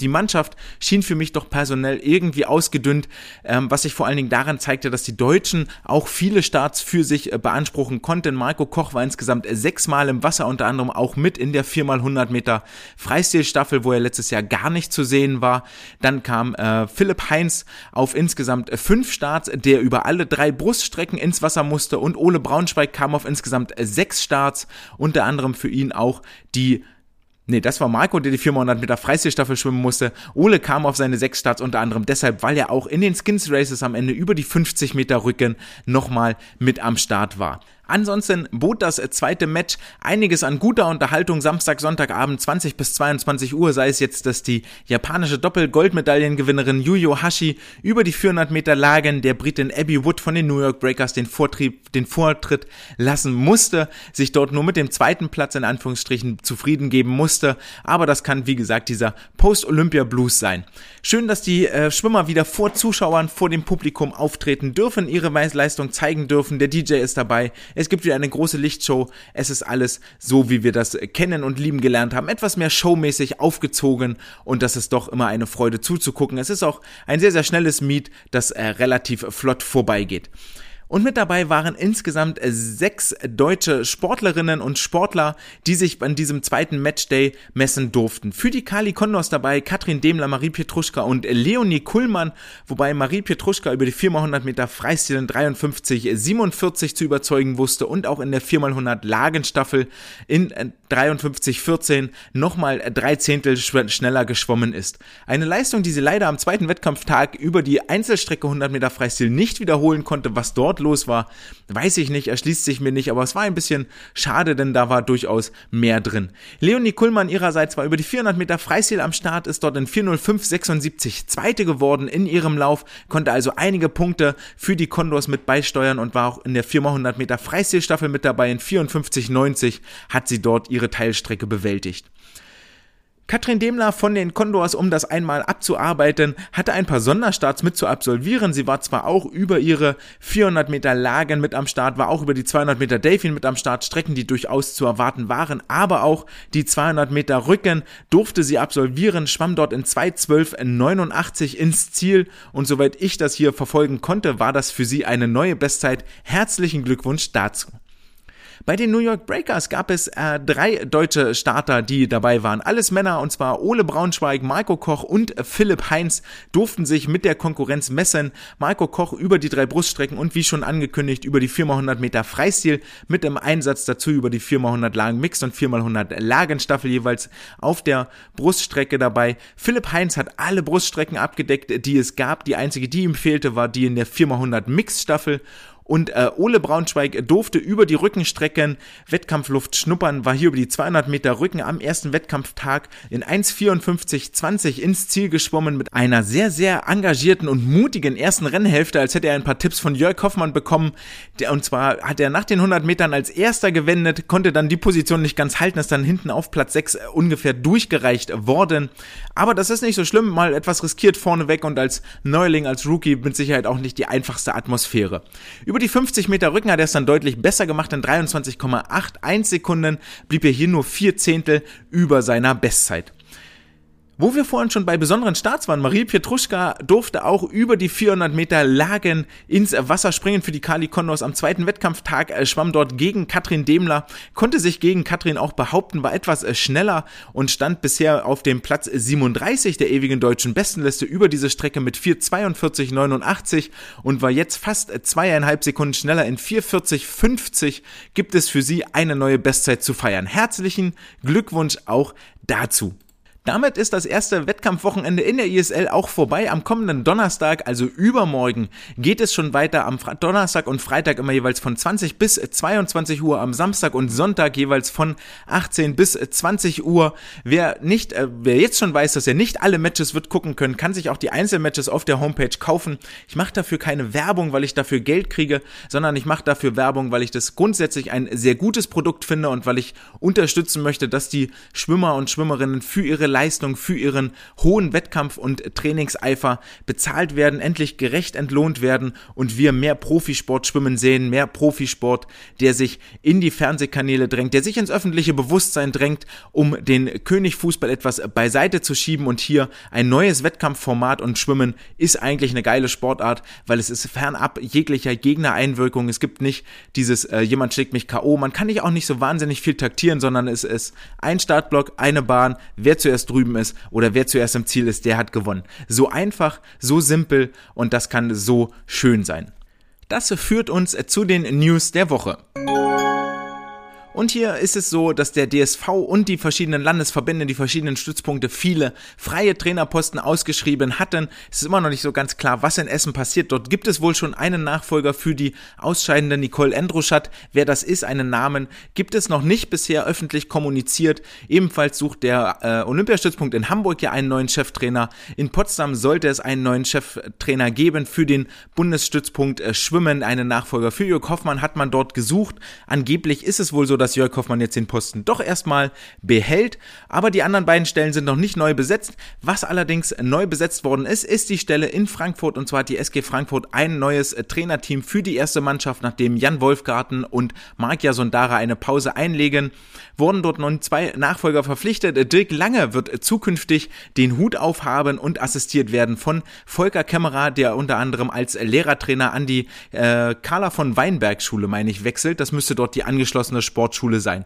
[SPEAKER 1] die Mannschaft schien für mich doch personell irgendwie ausgedünnt, ähm, was sich vor allen Dingen daran zeigte, dass die Deutschen auch viele Starts für sich äh, beanspruchen konnten. Marco Koch war insgesamt sechsmal im Wasser, unter anderem auch mit in der 4x100 Meter Freistilstaffel, wo er letztes Jahr gar nicht zu sehen war. Dann kam äh, Philipp Heinz auf insgesamt fünf Starts, der über alle drei Bruststrecken ins Wasser musste und Ole Braunschweig kam auf insgesamt sechs Starts, unter anderem für ihn auch die Nee, das war Marco, der die 400 Meter Freistilstaffel schwimmen musste. Ole kam auf seine sechs Starts unter anderem deshalb, weil er auch in den Skins Races am Ende über die 50 Meter Rücken nochmal mit am Start war. Ansonsten bot das zweite Match einiges an guter Unterhaltung Samstag, Sonntagabend 20 bis 22 Uhr, sei es jetzt, dass die japanische Doppel-Goldmedaillengewinnerin Yuyo Hashi über die 400 Meter Lagen der Britin Abby Wood von den New York Breakers den, Vortrieb, den Vortritt lassen musste, sich dort nur mit dem zweiten Platz in Anführungsstrichen zufrieden geben musste, aber das kann wie gesagt dieser Post-Olympia-Blues sein. Schön, dass die äh, Schwimmer wieder vor Zuschauern, vor dem Publikum auftreten dürfen, ihre Leistung zeigen dürfen, der DJ ist dabei, es gibt wieder eine große Lichtshow. Es ist alles so, wie wir das kennen und lieben gelernt haben. Etwas mehr showmäßig aufgezogen und das ist doch immer eine Freude zuzugucken. Es ist auch ein sehr, sehr schnelles Meet, das äh, relativ flott vorbeigeht. Und mit dabei waren insgesamt sechs deutsche Sportlerinnen und Sportler, die sich an diesem zweiten Matchday messen durften. Für die Kali Condors dabei Katrin Demler, Marie Pietruschka und Leonie Kuhlmann, wobei Marie Pietruschka über die 4x100 Meter Freistil in 53, 47 zu überzeugen wusste und auch in der 4x100 Lagenstaffel in 53, 14 nochmal drei Zehntel schneller geschwommen ist. Eine Leistung, die sie leider am zweiten Wettkampftag über die Einzelstrecke 100 Meter Freistil nicht wiederholen konnte, was dort dort los war, weiß ich nicht, erschließt sich mir nicht, aber es war ein bisschen schade, denn da war durchaus mehr drin. Leonie Kuhlmann ihrerseits war über die 400 Meter Freistil am Start, ist dort in 405,76 Zweite geworden in ihrem Lauf, konnte also einige Punkte für die Condors mit beisteuern und war auch in der 4x100 Meter Freistilstaffel mit dabei. In 54,90 hat sie dort ihre Teilstrecke bewältigt. Katrin Demler von den Condors, um das einmal abzuarbeiten, hatte ein paar Sonderstarts mit zu absolvieren. Sie war zwar auch über ihre 400 Meter Lagen mit am Start, war auch über die 200 Meter Delfin mit am Start, Strecken, die durchaus zu erwarten waren, aber auch die 200 Meter Rücken durfte sie absolvieren, schwamm dort in 2.12.89 ins Ziel und soweit ich das hier verfolgen konnte, war das für sie eine neue Bestzeit. Herzlichen Glückwunsch dazu. Bei den New York Breakers gab es äh, drei deutsche Starter, die dabei waren. Alles Männer und zwar Ole Braunschweig, Marco Koch und Philipp Heinz durften sich mit der Konkurrenz messen. Marco Koch über die drei Bruststrecken und wie schon angekündigt über die 4x100 Meter Freistil mit dem Einsatz dazu über die 4x100 Lagen Mixed und 4x100 Lagenstaffel jeweils auf der Bruststrecke dabei. Philipp Heinz hat alle Bruststrecken abgedeckt, die es gab. Die einzige, die ihm fehlte, war die in der 4x100 Mixed Staffel und äh, Ole Braunschweig durfte über die Rückenstrecken Wettkampfluft schnuppern, war hier über die 200 Meter Rücken am ersten Wettkampftag in 1,54,20 ins Ziel geschwommen mit einer sehr, sehr engagierten und mutigen ersten Rennhälfte, als hätte er ein paar Tipps von Jörg Hoffmann bekommen. Der, und zwar hat er nach den 100 Metern als erster gewendet, konnte dann die Position nicht ganz halten, ist dann hinten auf Platz 6 äh, ungefähr durchgereicht worden. Aber das ist nicht so schlimm, mal etwas riskiert vorneweg und als Neuling, als Rookie mit Sicherheit auch nicht die einfachste Atmosphäre. Über über die 50 Meter Rücken hat er es dann deutlich besser gemacht. In 23,81 Sekunden blieb er hier nur vier Zehntel über seiner Bestzeit. Wo wir vorhin schon bei besonderen Starts waren, Marie Pietruschka durfte auch über die 400 Meter Lagen ins Wasser springen für die Kali Condors. Am zweiten Wettkampftag äh, schwamm dort gegen Katrin Demler, konnte sich gegen Katrin auch behaupten, war etwas äh, schneller und stand bisher auf dem Platz 37 der ewigen deutschen Bestenliste über diese Strecke mit 4,42,89 und war jetzt fast äh, zweieinhalb Sekunden schneller. In 4,40,50 gibt es für sie eine neue Bestzeit zu feiern. Herzlichen Glückwunsch auch dazu. Damit ist das erste Wettkampfwochenende in der ISL auch vorbei. Am kommenden Donnerstag, also übermorgen, geht es schon weiter. Am Donnerstag und Freitag immer jeweils von 20 bis 22 Uhr, am Samstag und Sonntag jeweils von 18 bis 20 Uhr. Wer nicht, äh, wer jetzt schon weiß, dass er nicht alle Matches wird gucken können, kann sich auch die Einzelmatches auf der Homepage kaufen. Ich mache dafür keine Werbung, weil ich dafür Geld kriege, sondern ich mache dafür Werbung, weil ich das grundsätzlich ein sehr gutes Produkt finde und weil ich unterstützen möchte, dass die Schwimmer und Schwimmerinnen für ihre Leistung, für ihren hohen Wettkampf- und Trainingseifer bezahlt werden, endlich gerecht entlohnt werden und wir mehr Profisport schwimmen sehen, mehr Profisport, der sich in die Fernsehkanäle drängt, der sich ins öffentliche Bewusstsein drängt, um den Königfußball etwas beiseite zu schieben und hier ein neues Wettkampfformat und Schwimmen ist eigentlich eine geile Sportart, weil es ist fernab jeglicher Gegnereinwirkung. Es gibt nicht dieses äh, jemand schlägt mich KO. Man kann nicht auch nicht so wahnsinnig viel taktieren, sondern es ist ein Startblock, eine Bahn, wer zuerst drüben ist oder wer zuerst im Ziel ist, der hat gewonnen. So einfach, so simpel und das kann so schön sein. Das führt uns zu den News der Woche. Und hier ist es so, dass der DSV und die verschiedenen Landesverbände, die verschiedenen Stützpunkte viele freie Trainerposten ausgeschrieben hatten. Es ist immer noch nicht so ganz klar, was in Essen passiert. Dort gibt es wohl schon einen Nachfolger für die ausscheidende Nicole Endruschat. Wer das ist, einen Namen, gibt es noch nicht bisher öffentlich kommuniziert. Ebenfalls sucht der äh, Olympiastützpunkt in Hamburg ja einen neuen Cheftrainer. In Potsdam sollte es einen neuen Cheftrainer geben für den Bundesstützpunkt äh, Schwimmen. Einen Nachfolger für Jörg Hoffmann hat man dort gesucht. Angeblich ist es wohl so, dass dass Jörg Hoffmann jetzt den Posten doch erstmal behält. Aber die anderen beiden Stellen sind noch nicht neu besetzt. Was allerdings neu besetzt worden ist, ist die Stelle in Frankfurt. Und zwar hat die SG Frankfurt ein neues äh, Trainerteam für die erste Mannschaft, nachdem Jan Wolfgarten und Marc Jasondara eine Pause einlegen. Wurden dort nun zwei Nachfolger verpflichtet. Dirk Lange wird zukünftig den Hut aufhaben und assistiert werden von Volker Kämmerer, der unter anderem als Lehrertrainer an die äh, Carla von Weinberg Schule, meine ich, wechselt. Das müsste dort die angeschlossene Sportschule Schule sein.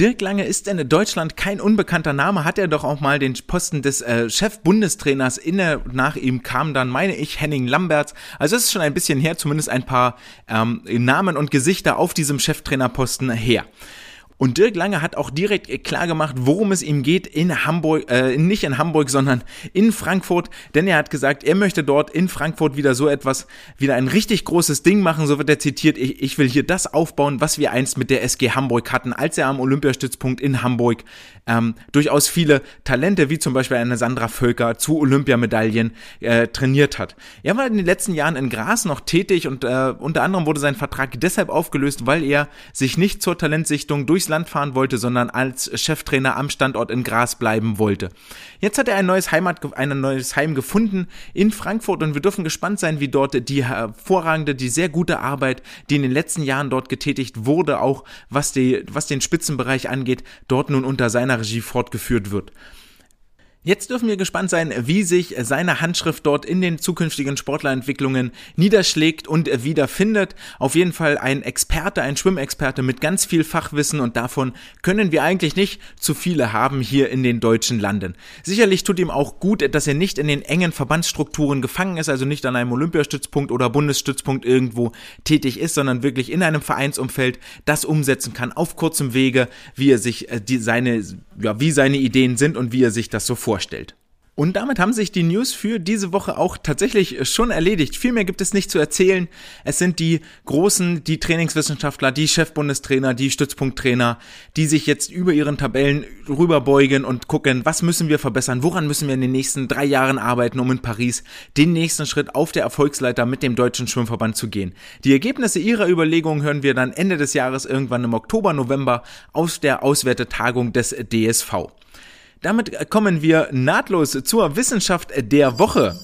[SPEAKER 1] Dirk Lange ist in Deutschland kein unbekannter Name, hat er doch auch mal den Posten des äh, Chef-Bundestrainers inne. Nach ihm kam dann, meine ich, Henning Lamberts. Also es ist schon ein bisschen her, zumindest ein paar ähm, Namen und Gesichter auf diesem Cheftrainerposten her. Und Dirk Lange hat auch direkt klar gemacht, worum es ihm geht in Hamburg, äh, nicht in Hamburg, sondern in Frankfurt. Denn er hat gesagt, er möchte dort in Frankfurt wieder so etwas, wieder ein richtig großes Ding machen. So wird er zitiert. Ich, ich will hier das aufbauen, was wir einst mit der SG Hamburg hatten, als er am Olympiastützpunkt in Hamburg ähm, durchaus viele Talente, wie zum Beispiel eine Sandra Völker, zu Olympiamedaillen äh, trainiert hat. Er war in den letzten Jahren in Gras noch tätig und äh, unter anderem wurde sein Vertrag deshalb aufgelöst, weil er sich nicht zur Talentsichtung durchs Land fahren wollte, sondern als Cheftrainer am Standort in Gras bleiben wollte. Jetzt hat er ein neues Heimat, ein neues Heim gefunden in Frankfurt und wir dürfen gespannt sein, wie dort die hervorragende, die sehr gute Arbeit, die in den letzten Jahren dort getätigt wurde, auch was die, was den Spitzenbereich angeht, dort nun unter seiner Regie fortgeführt wird. Jetzt dürfen wir gespannt sein, wie sich seine Handschrift dort in den zukünftigen Sportlerentwicklungen niederschlägt und wiederfindet. Auf jeden Fall ein Experte, ein Schwimmexperte mit ganz viel Fachwissen und davon können wir eigentlich nicht zu viele haben hier in den deutschen Landen. Sicherlich tut ihm auch gut, dass er nicht in den engen Verbandsstrukturen gefangen ist, also nicht an einem Olympiastützpunkt oder Bundesstützpunkt irgendwo tätig ist, sondern wirklich in einem Vereinsumfeld das umsetzen kann auf kurzem Wege, wie er sich äh, die, seine, ja, wie seine Ideen sind und wie er sich das so vorstellt vorstellt. Und damit haben sich die News für diese Woche auch tatsächlich schon erledigt. Viel mehr gibt es nicht zu erzählen. Es sind die Großen, die Trainingswissenschaftler, die Chefbundestrainer, die Stützpunkttrainer, die sich jetzt über ihren Tabellen rüberbeugen und gucken, was müssen wir verbessern, woran müssen wir in den nächsten drei Jahren arbeiten, um in Paris den nächsten Schritt auf der Erfolgsleiter mit dem Deutschen Schwimmverband zu gehen. Die Ergebnisse ihrer Überlegungen hören wir dann Ende des Jahres irgendwann im Oktober, November aus der Auswertetagung des DSV. Damit kommen wir nahtlos zur Wissenschaft der Woche.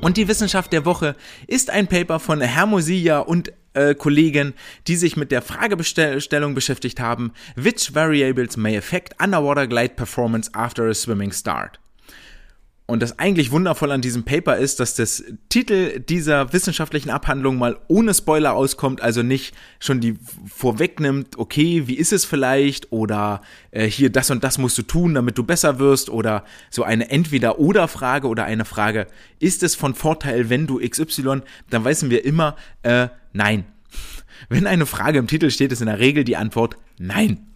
[SPEAKER 1] Und die Wissenschaft der Woche ist ein Paper von Hermosia und äh, Kollegen, die sich mit der Fragestellung beschäftigt haben, which variables may affect underwater glide performance after a swimming start? Und das eigentlich wundervoll an diesem Paper ist, dass das Titel dieser wissenschaftlichen Abhandlung mal ohne Spoiler auskommt, also nicht schon die vorwegnimmt, okay, wie ist es vielleicht oder äh, hier das und das musst du tun, damit du besser wirst oder so eine Entweder-oder-Frage oder eine Frage, ist es von Vorteil, wenn du XY, dann wissen wir immer, äh, nein. Wenn eine Frage im Titel steht, ist in der Regel die Antwort nein.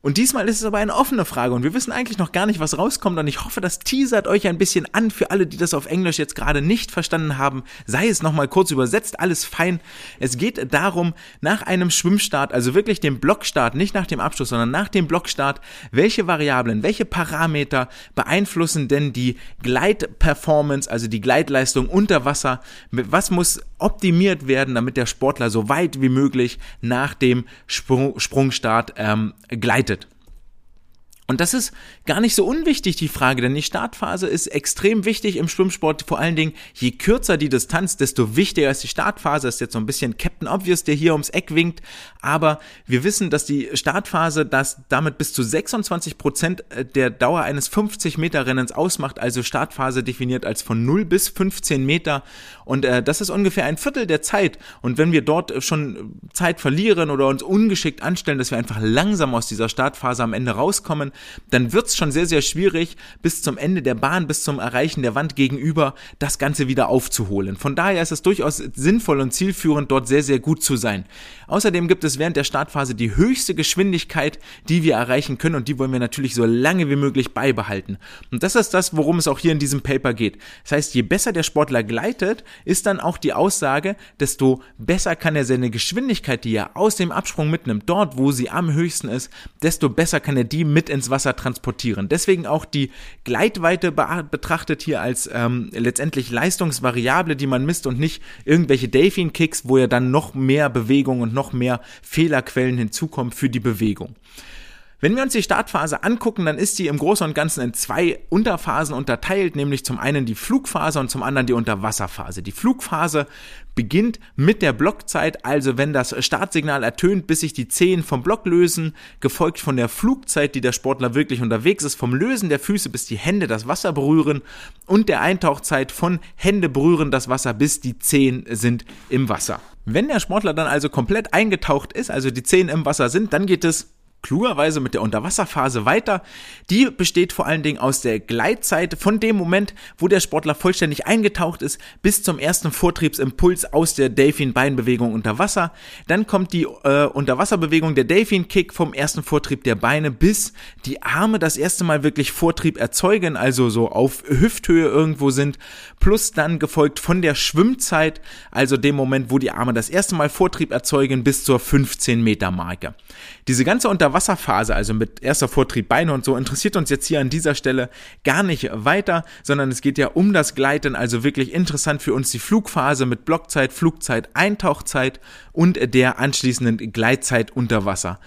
[SPEAKER 1] Und diesmal ist es aber eine offene Frage und wir wissen eigentlich noch gar nicht, was rauskommt und ich hoffe, das teasert euch ein bisschen an für alle, die das auf Englisch jetzt gerade nicht verstanden haben. Sei es nochmal kurz übersetzt, alles fein. Es geht darum, nach einem Schwimmstart, also wirklich dem Blockstart, nicht nach dem Abschluss, sondern nach dem Blockstart, welche Variablen, welche Parameter beeinflussen denn die Gleitperformance, also die Gleitleistung unter Wasser? Was muss optimiert werden, damit der Sportler so weit wie möglich nach dem Sprung, Sprungstart ähm, gleitet. Und das ist gar nicht so unwichtig, die Frage, denn die Startphase ist extrem wichtig im Schwimmsport. Vor allen Dingen, je kürzer die Distanz, desto wichtiger ist die Startphase. Das ist jetzt so ein bisschen Captain Obvious, der hier ums Eck winkt. Aber wir wissen, dass die Startphase das damit bis zu 26 Prozent der Dauer eines 50 Meter Rennens ausmacht. Also Startphase definiert als von 0 bis 15 Meter. Und äh, das ist ungefähr ein Viertel der Zeit. Und wenn wir dort schon Zeit verlieren oder uns ungeschickt anstellen, dass wir einfach langsam aus dieser Startphase am Ende rauskommen, dann wird's schon sehr, sehr schwierig, bis zum Ende der Bahn, bis zum Erreichen der Wand gegenüber, das Ganze wieder aufzuholen. Von daher ist es durchaus sinnvoll und zielführend, dort sehr, sehr gut zu sein. Außerdem gibt es während der Startphase die höchste Geschwindigkeit, die wir erreichen können und die wollen wir natürlich so lange wie möglich beibehalten. Und das ist das, worum es auch hier in diesem Paper geht. Das heißt, je besser der Sportler gleitet, ist dann auch die Aussage, desto besser kann er seine Geschwindigkeit, die er aus dem Absprung mitnimmt, dort, wo sie am höchsten ist, desto besser kann er die mit ins Wasser transportieren. Deswegen auch die Gleitweite betrachtet hier als ähm, letztendlich Leistungsvariable, die man misst und nicht irgendwelche Delfin-Kicks, wo er dann noch mehr Bewegung und noch mehr Fehlerquellen hinzukommen für die Bewegung. Wenn wir uns die Startphase angucken, dann ist sie im Großen und Ganzen in zwei Unterphasen unterteilt, nämlich zum einen die Flugphase und zum anderen die Unterwasserphase. Die Flugphase beginnt mit der Blockzeit, also wenn das Startsignal ertönt, bis sich die Zehen vom Block lösen, gefolgt von der Flugzeit, die der Sportler wirklich unterwegs ist, vom Lösen der Füße bis die Hände das Wasser berühren und der Eintauchzeit von Hände berühren das Wasser bis die Zehen sind im Wasser. Wenn der Sportler dann also komplett eingetaucht ist, also die Zehen im Wasser sind, dann geht es klugerweise mit der Unterwasserphase weiter. Die besteht vor allen Dingen aus der Gleitzeit von dem Moment, wo der Sportler vollständig eingetaucht ist, bis zum ersten Vortriebsimpuls aus der Delfin-Beinbewegung unter Wasser. Dann kommt die äh, Unterwasserbewegung der Delfin-Kick vom ersten Vortrieb der Beine, bis die Arme das erste Mal wirklich Vortrieb erzeugen, also so auf Hüfthöhe irgendwo sind, plus dann gefolgt von der Schwimmzeit, also dem Moment, wo die Arme das erste Mal Vortrieb erzeugen, bis zur 15 Meter Marke. Diese ganze Unterwasserphase, also mit erster Vortrieb Beine und so, interessiert uns jetzt hier an dieser Stelle gar nicht weiter, sondern es geht ja um das Gleiten, also wirklich interessant für uns die Flugphase mit Blockzeit, Flugzeit, Eintauchzeit und der anschließenden Gleitzeit unter Wasser.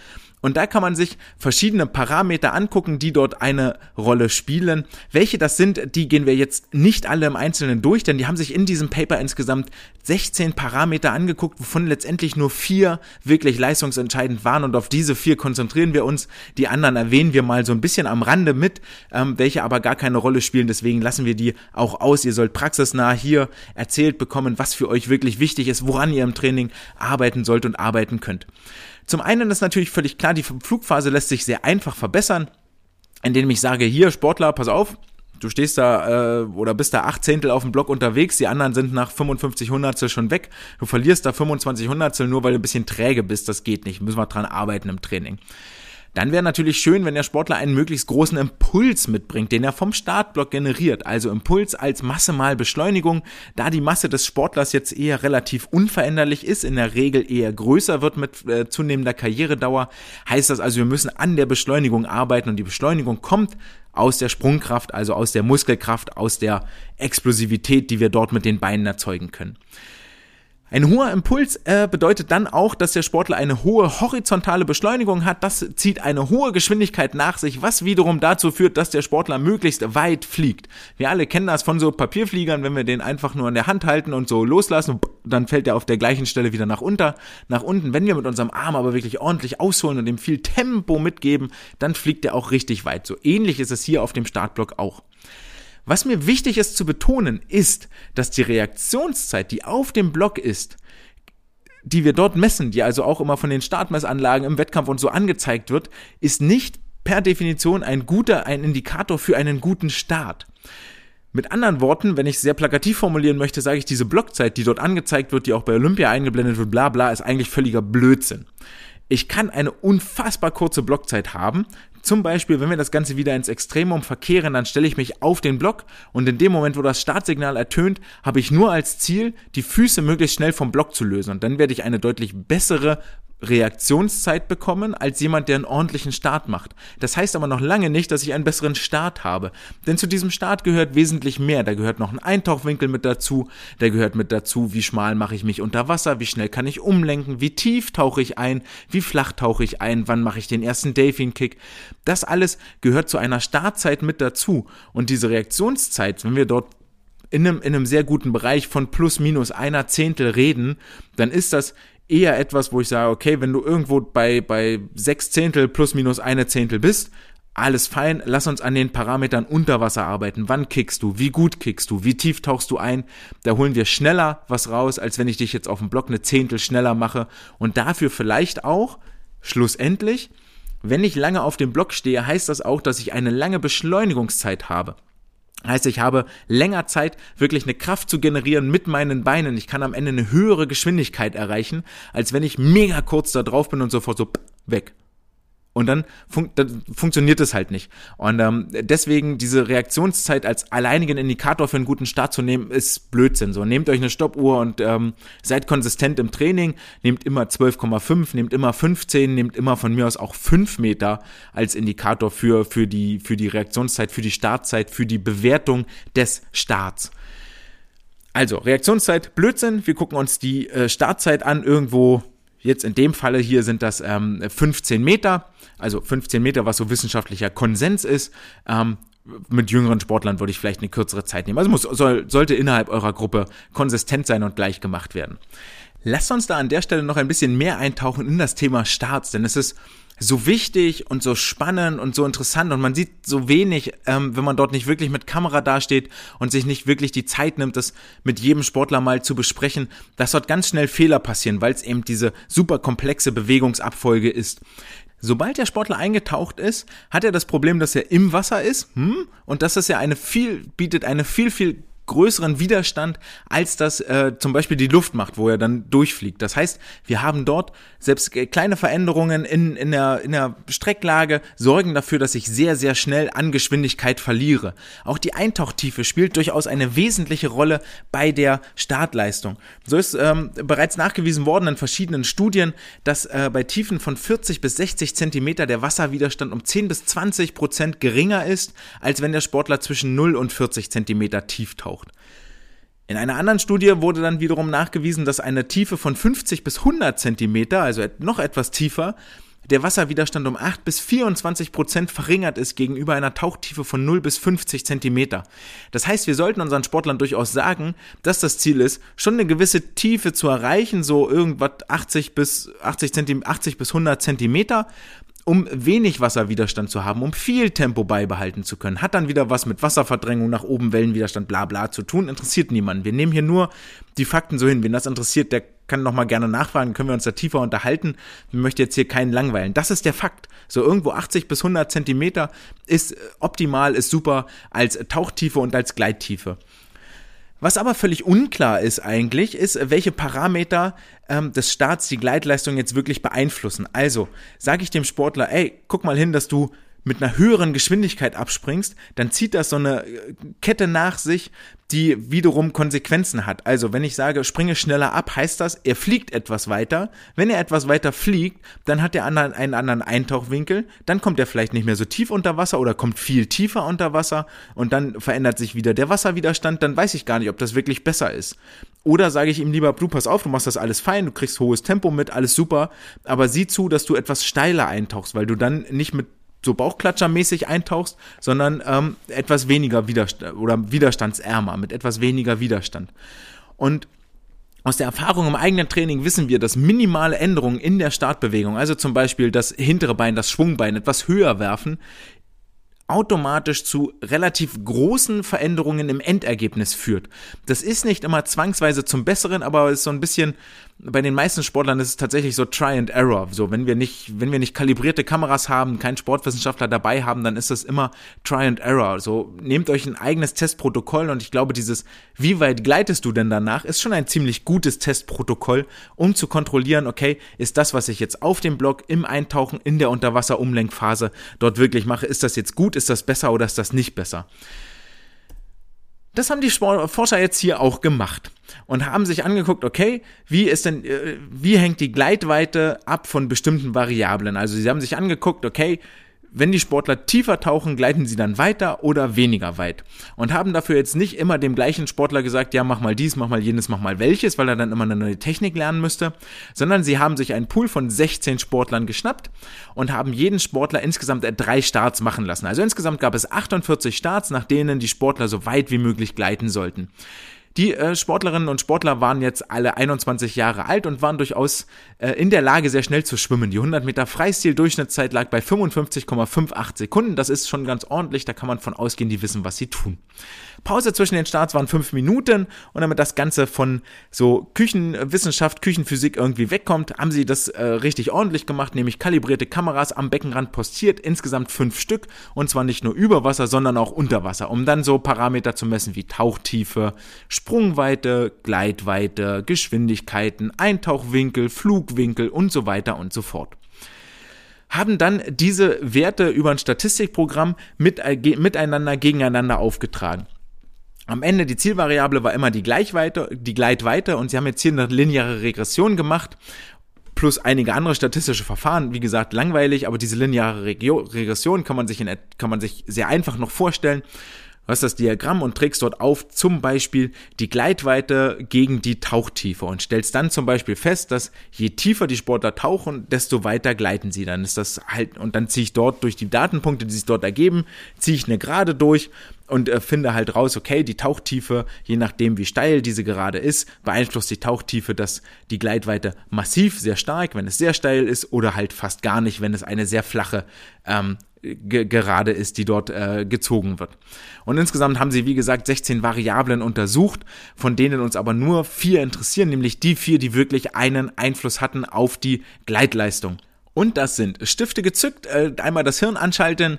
[SPEAKER 1] Und da kann man sich verschiedene Parameter angucken, die dort eine Rolle spielen. Welche das sind, die gehen wir jetzt nicht alle im Einzelnen durch, denn die haben sich in diesem Paper insgesamt 16 Parameter angeguckt, wovon letztendlich nur vier wirklich leistungsentscheidend waren und auf diese vier konzentrieren wir uns. Die anderen erwähnen wir mal so ein bisschen am Rande mit, ähm, welche aber gar keine Rolle spielen. Deswegen lassen wir die auch aus. Ihr sollt praxisnah hier erzählt bekommen, was für euch wirklich wichtig ist, woran ihr im Training arbeiten sollt und arbeiten könnt. Zum einen ist natürlich völlig klar, die Flugphase lässt sich sehr einfach verbessern, indem ich sage, hier Sportler, pass auf, du stehst da äh, oder bist da acht Zehntel auf dem Block unterwegs, die anderen sind nach 55 Hundertstel schon weg. Du verlierst da 25 Hundertstel nur, weil du ein bisschen träge bist. Das geht nicht. Müssen wir dran arbeiten im Training. Dann wäre natürlich schön, wenn der Sportler einen möglichst großen Impuls mitbringt, den er vom Startblock generiert. Also Impuls als Masse mal Beschleunigung. Da die Masse des Sportlers jetzt eher relativ unveränderlich ist, in der Regel eher größer wird mit äh, zunehmender Karrieredauer, heißt das also, wir müssen an der Beschleunigung arbeiten und die Beschleunigung kommt aus der Sprungkraft, also aus der Muskelkraft, aus der Explosivität, die wir dort mit den Beinen erzeugen können. Ein hoher Impuls äh, bedeutet dann auch, dass der Sportler eine hohe horizontale Beschleunigung hat. Das zieht eine hohe Geschwindigkeit nach sich, was wiederum dazu führt, dass der Sportler möglichst weit fliegt. Wir alle kennen das von so Papierfliegern, wenn wir den einfach nur in der Hand halten und so loslassen, dann fällt er auf der gleichen Stelle wieder nach unter, nach unten. Wenn wir mit unserem Arm aber wirklich ordentlich ausholen und ihm viel Tempo mitgeben, dann fliegt er auch richtig weit. So ähnlich ist es hier auf dem Startblock auch. Was mir wichtig ist zu betonen, ist, dass die Reaktionszeit, die auf dem Block ist, die wir dort messen, die also auch immer von den Startmessanlagen im Wettkampf und so angezeigt wird, ist nicht per Definition ein guter, ein Indikator für einen guten Start. Mit anderen Worten, wenn ich sehr plakativ formulieren möchte, sage ich, diese Blockzeit, die dort angezeigt wird, die auch bei Olympia eingeblendet wird, bla bla, ist eigentlich völliger Blödsinn. Ich kann eine unfassbar kurze Blockzeit haben, zum Beispiel, wenn wir das Ganze wieder ins Extremum verkehren, dann stelle ich mich auf den Block und in dem Moment, wo das Startsignal ertönt, habe ich nur als Ziel, die Füße möglichst schnell vom Block zu lösen. Und dann werde ich eine deutlich bessere Reaktionszeit bekommen als jemand, der einen ordentlichen Start macht. Das heißt aber noch lange nicht, dass ich einen besseren Start habe. Denn zu diesem Start gehört wesentlich mehr. Da gehört noch ein Eintauchwinkel mit dazu. Da gehört mit dazu, wie schmal mache ich mich unter Wasser, wie schnell kann ich umlenken, wie tief tauche ich ein, wie flach tauche ich ein, wann mache ich den ersten Delfin-Kick. Das alles gehört zu einer Startzeit mit dazu. Und diese Reaktionszeit, wenn wir dort in einem, in einem sehr guten Bereich von plus minus einer Zehntel reden, dann ist das eher etwas, wo ich sage, okay, wenn du irgendwo bei, bei sechs Zehntel plus minus eine Zehntel bist, alles fein, lass uns an den Parametern unter Wasser arbeiten. Wann kickst du? Wie gut kickst du? Wie tief tauchst du ein? Da holen wir schneller was raus, als wenn ich dich jetzt auf dem Block eine Zehntel schneller mache. Und dafür vielleicht auch, schlussendlich, wenn ich lange auf dem Block stehe, heißt das auch, dass ich eine lange Beschleunigungszeit habe. Heißt, ich habe länger Zeit, wirklich eine Kraft zu generieren mit meinen Beinen. Ich kann am Ende eine höhere Geschwindigkeit erreichen, als wenn ich mega kurz da drauf bin und sofort so weg. Und dann, fun dann funktioniert es halt nicht. Und ähm, deswegen diese Reaktionszeit als alleinigen Indikator für einen guten Start zu nehmen, ist Blödsinn. So, nehmt euch eine Stoppuhr und ähm, seid konsistent im Training. Nehmt immer 12,5, nehmt immer 15, nehmt immer von mir aus auch 5 Meter als Indikator für, für, die, für die Reaktionszeit, für die Startzeit, für die Bewertung des Starts. Also, Reaktionszeit, Blödsinn. Wir gucken uns die äh, Startzeit an, irgendwo Jetzt in dem Falle hier sind das ähm, 15 Meter, also 15 Meter, was so wissenschaftlicher Konsens ist. Ähm, mit jüngeren Sportlern würde ich vielleicht eine kürzere Zeit nehmen. Also muss, soll, sollte innerhalb eurer Gruppe konsistent sein und gleich gemacht werden. Lasst uns da an der Stelle noch ein bisschen mehr eintauchen in das Thema Starts, denn es ist so wichtig und so spannend und so interessant und man sieht so wenig, ähm, wenn man dort nicht wirklich mit Kamera dasteht und sich nicht wirklich die Zeit nimmt, das mit jedem Sportler mal zu besprechen, dass dort ganz schnell Fehler passieren, weil es eben diese super komplexe Bewegungsabfolge ist. Sobald der Sportler eingetaucht ist, hat er das Problem, dass er im Wasser ist hm? und dass es ja eine viel bietet eine viel viel größeren Widerstand, als das äh, zum Beispiel die Luft macht, wo er dann durchfliegt. Das heißt, wir haben dort selbst kleine Veränderungen in, in, der, in der Strecklage sorgen dafür, dass ich sehr, sehr schnell an Geschwindigkeit verliere. Auch die Eintauchtiefe spielt durchaus eine wesentliche Rolle bei der Startleistung. So ist ähm, bereits nachgewiesen worden in verschiedenen Studien, dass äh, bei Tiefen von 40 bis 60 Zentimeter der Wasserwiderstand um 10 bis 20 Prozent geringer ist, als wenn der Sportler zwischen 0 und 40 Zentimeter tief taucht. In einer anderen Studie wurde dann wiederum nachgewiesen, dass eine Tiefe von 50 bis 100 Zentimeter, also noch etwas tiefer, der Wasserwiderstand um 8 bis 24 Prozent verringert ist gegenüber einer Tauchtiefe von 0 bis 50 Zentimeter. Das heißt, wir sollten unseren Sportlern durchaus sagen, dass das Ziel ist, schon eine gewisse Tiefe zu erreichen, so irgendwas 80 bis 80, Zentime 80 bis 100 Zentimeter um wenig Wasserwiderstand zu haben, um viel Tempo beibehalten zu können. Hat dann wieder was mit Wasserverdrängung nach oben, Wellenwiderstand, bla bla zu tun. Interessiert niemanden. Wir nehmen hier nur die Fakten so hin. Wen das interessiert, der kann nochmal gerne nachfragen, können wir uns da tiefer unterhalten. Ich möchte jetzt hier keinen langweilen. Das ist der Fakt. So irgendwo 80 bis 100 Zentimeter ist optimal, ist super als Tauchtiefe und als Gleittiefe. Was aber völlig unklar ist eigentlich, ist, welche Parameter ähm, des Starts die Gleitleistung jetzt wirklich beeinflussen. Also sage ich dem Sportler, ey, guck mal hin, dass du mit einer höheren Geschwindigkeit abspringst, dann zieht das so eine äh, Kette nach sich, die wiederum Konsequenzen hat. Also, wenn ich sage, springe schneller ab, heißt das, er fliegt etwas weiter. Wenn er etwas weiter fliegt, dann hat er einen anderen Eintauchwinkel, dann kommt er vielleicht nicht mehr so tief unter Wasser oder kommt viel tiefer unter Wasser und dann verändert sich wieder der Wasserwiderstand, dann weiß ich gar nicht, ob das wirklich besser ist. Oder sage ich ihm lieber, du pass auf, du machst das alles fein, du kriegst hohes Tempo mit, alles super, aber sieh zu, dass du etwas steiler eintauchst, weil du dann nicht mit so Bauchklatschermäßig eintauchst, sondern ähm, etwas weniger Widerstand oder widerstandsärmer, mit etwas weniger Widerstand. Und aus der Erfahrung im eigenen Training wissen wir, dass minimale Änderungen in der Startbewegung, also zum Beispiel das hintere Bein, das Schwungbein etwas höher werfen, automatisch zu relativ großen Veränderungen im Endergebnis führt. Das ist nicht immer zwangsweise zum Besseren, aber ist so ein bisschen bei den meisten Sportlern ist es tatsächlich so Try and Error. So, wenn wir nicht, wenn wir nicht kalibrierte Kameras haben, keinen Sportwissenschaftler dabei haben, dann ist das immer Try and Error. So, nehmt euch ein eigenes Testprotokoll und ich glaube, dieses, wie weit gleitest du denn danach, ist schon ein ziemlich gutes Testprotokoll, um zu kontrollieren, okay, ist das, was ich jetzt auf dem Block im Eintauchen in der Unterwasserumlenkphase dort wirklich mache, ist das jetzt gut, ist das besser oder ist das nicht besser? Das haben die Forscher jetzt hier auch gemacht und haben sich angeguckt, okay, wie ist denn, äh, wie hängt die Gleitweite ab von bestimmten Variablen? Also sie haben sich angeguckt, okay, wenn die Sportler tiefer tauchen, gleiten sie dann weiter oder weniger weit. Und haben dafür jetzt nicht immer dem gleichen Sportler gesagt, ja, mach mal dies, mach mal jenes, mach mal welches, weil er dann immer eine neue Technik lernen müsste, sondern sie haben sich einen Pool von 16 Sportlern geschnappt und haben jeden Sportler insgesamt drei Starts machen lassen. Also insgesamt gab es 48 Starts, nach denen die Sportler so weit wie möglich gleiten sollten. Die äh, Sportlerinnen und Sportler waren jetzt alle 21 Jahre alt und waren durchaus äh, in der Lage, sehr schnell zu schwimmen. Die 100 Meter Freistil-Durchschnittszeit lag bei 55,58 Sekunden. Das ist schon ganz ordentlich, da kann man von ausgehen, die wissen, was sie tun. Pause zwischen den Starts waren fünf Minuten. Und damit das Ganze von so Küchenwissenschaft, Küchenphysik irgendwie wegkommt, haben sie das äh, richtig ordentlich gemacht, nämlich kalibrierte Kameras am Beckenrand postiert, insgesamt fünf Stück. Und zwar nicht nur über Wasser, sondern auch unter Wasser, um dann so Parameter zu messen wie Tauchtiefe, Sprungweite, Gleitweite, Geschwindigkeiten, Eintauchwinkel, Flugwinkel und so weiter und so fort. Haben dann diese Werte über ein Statistikprogramm mit, äh, miteinander gegeneinander aufgetragen. Am Ende die Zielvariable war immer die Gleichweite, die Gleitweite und sie haben jetzt hier eine lineare Regression gemacht plus einige andere statistische Verfahren. Wie gesagt, langweilig, aber diese lineare Regression kann man sich in, kann man sich sehr einfach noch vorstellen. Du hast das Diagramm und trägst dort auf zum Beispiel die Gleitweite gegen die Tauchtiefe und stellst dann zum Beispiel fest, dass je tiefer die Sportler tauchen, desto weiter gleiten sie. Dann ist das halt, und dann ziehe ich dort durch die Datenpunkte, die sich dort ergeben, ziehe ich eine Gerade durch und äh, finde halt raus, okay, die Tauchtiefe, je nachdem wie steil diese gerade ist, beeinflusst die Tauchtiefe dass die Gleitweite massiv, sehr stark, wenn es sehr steil ist, oder halt fast gar nicht, wenn es eine sehr flache ähm, gerade ist, die dort äh, gezogen wird. Und insgesamt haben sie, wie gesagt, 16 Variablen untersucht, von denen uns aber nur vier interessieren, nämlich die vier, die wirklich einen Einfluss hatten auf die Gleitleistung. Und das sind Stifte gezückt, äh, einmal das Hirn anschalten,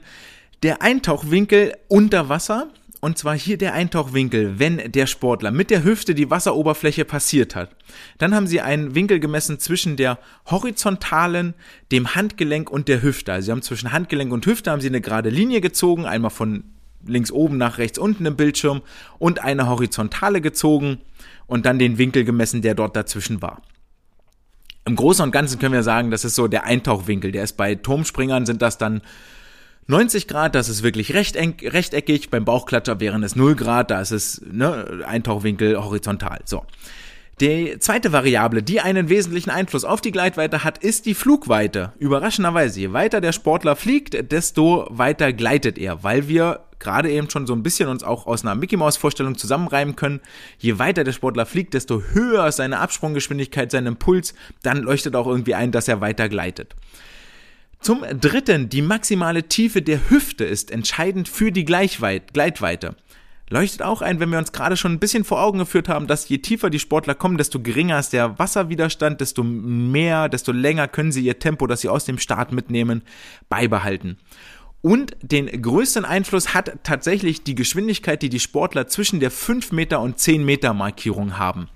[SPEAKER 1] der Eintauchwinkel unter Wasser, und zwar hier der Eintauchwinkel, wenn der Sportler mit der Hüfte die Wasseroberfläche passiert hat. Dann haben sie einen Winkel gemessen zwischen der horizontalen, dem Handgelenk und der Hüfte. Also sie haben zwischen Handgelenk und Hüfte haben sie eine gerade Linie gezogen, einmal von links oben nach rechts unten im Bildschirm und eine horizontale gezogen und dann den Winkel gemessen, der dort dazwischen war. Im Großen und Ganzen können wir sagen, das ist so der Eintauchwinkel. Der ist bei Turmspringern sind das dann 90 Grad, das ist wirklich rechteckig, beim Bauchklatscher wären es 0 Grad, da ist es ne, Eintauchwinkel horizontal. So. Die zweite Variable, die einen wesentlichen Einfluss auf die Gleitweite hat, ist die Flugweite. Überraschenderweise, je weiter der Sportler fliegt, desto weiter gleitet er, weil wir gerade eben schon so ein bisschen uns auch aus einer Mickey Maus Vorstellung zusammenreimen können. Je weiter der Sportler fliegt, desto höher ist seine Absprunggeschwindigkeit, sein Impuls, dann leuchtet auch irgendwie ein, dass er weiter gleitet. Zum dritten, die maximale Tiefe der Hüfte ist entscheidend für die Gleichweit Gleitweite. Leuchtet auch ein, wenn wir uns gerade schon ein bisschen vor Augen geführt haben, dass je tiefer die Sportler kommen, desto geringer ist der Wasserwiderstand, desto mehr, desto länger können sie ihr Tempo, das sie aus dem Start mitnehmen, beibehalten. Und den größten Einfluss hat tatsächlich die Geschwindigkeit, die die Sportler zwischen der 5 Meter und 10 Meter Markierung haben.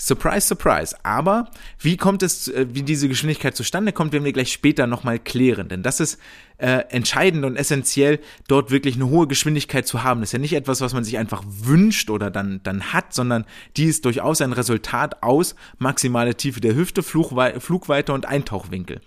[SPEAKER 1] Surprise, surprise. Aber wie kommt es, äh, wie diese Geschwindigkeit zustande kommt, werden wir gleich später nochmal klären. Denn das ist äh, entscheidend und essentiell, dort wirklich eine hohe Geschwindigkeit zu haben. Das ist ja nicht etwas, was man sich einfach wünscht oder dann, dann hat, sondern die ist durchaus ein Resultat aus maximale Tiefe der Hüfte, Flugweite und Eintauchwinkel.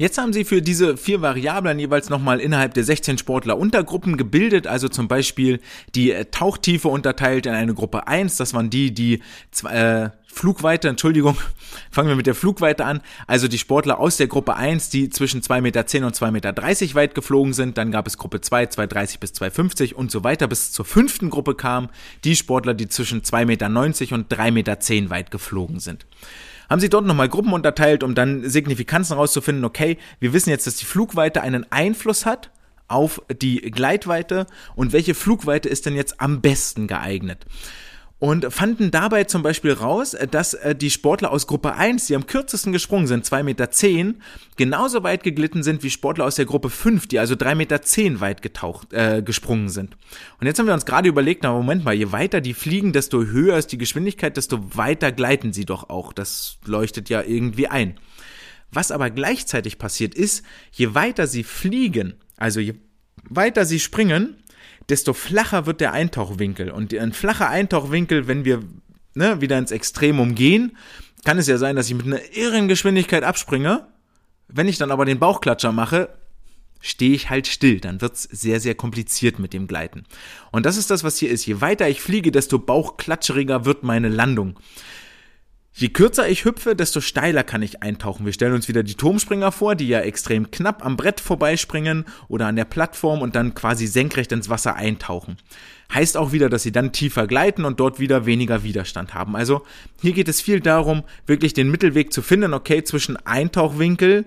[SPEAKER 1] Jetzt haben sie für diese vier Variablen jeweils nochmal innerhalb der 16 Sportler Untergruppen gebildet, also zum Beispiel die äh, Tauchtiefe unterteilt in eine Gruppe 1, das waren die, die äh, Flugweite, Entschuldigung, fangen wir mit der Flugweite an, also die Sportler aus der Gruppe 1, die zwischen 2,10 Meter und 2,30 Meter weit geflogen sind, dann gab es Gruppe 2, 2,30 bis 2,50 und so weiter, bis zur fünften Gruppe kamen die Sportler, die zwischen 2,90 Meter und 3,10 Meter weit geflogen sind haben sie dort nochmal Gruppen unterteilt, um dann Signifikanzen rauszufinden, okay, wir wissen jetzt, dass die Flugweite einen Einfluss hat auf die Gleitweite. Und welche Flugweite ist denn jetzt am besten geeignet und fanden dabei zum Beispiel raus, dass äh, die Sportler aus Gruppe 1, die am kürzesten gesprungen sind, 2,10 Meter, genauso weit geglitten sind wie Sportler aus der Gruppe 5, die also 3,10 Meter weit getaucht, äh, gesprungen sind. Und jetzt haben wir uns gerade überlegt, na Moment mal, je weiter die fliegen, desto höher ist die Geschwindigkeit, desto weiter gleiten sie doch auch. Das leuchtet ja irgendwie ein. Was aber gleichzeitig passiert ist, je weiter sie fliegen, also je weiter sie springen, desto flacher wird der Eintauchwinkel. Und ein flacher Eintauchwinkel, wenn wir ne, wieder ins Extremum gehen, kann es ja sein, dass ich mit einer irren Geschwindigkeit abspringe. Wenn ich dann aber den Bauchklatscher mache, stehe ich halt still. Dann wird's sehr, sehr kompliziert mit dem Gleiten. Und das ist das, was hier ist. Je weiter ich fliege, desto bauchklatscheriger wird meine Landung. Je kürzer ich hüpfe, desto steiler kann ich eintauchen. Wir stellen uns wieder die Turmspringer vor, die ja extrem knapp am Brett vorbeispringen oder an der Plattform und dann quasi senkrecht ins Wasser eintauchen. Heißt auch wieder, dass sie dann tiefer gleiten und dort wieder weniger Widerstand haben. Also hier geht es viel darum, wirklich den Mittelweg zu finden, okay, zwischen Eintauchwinkel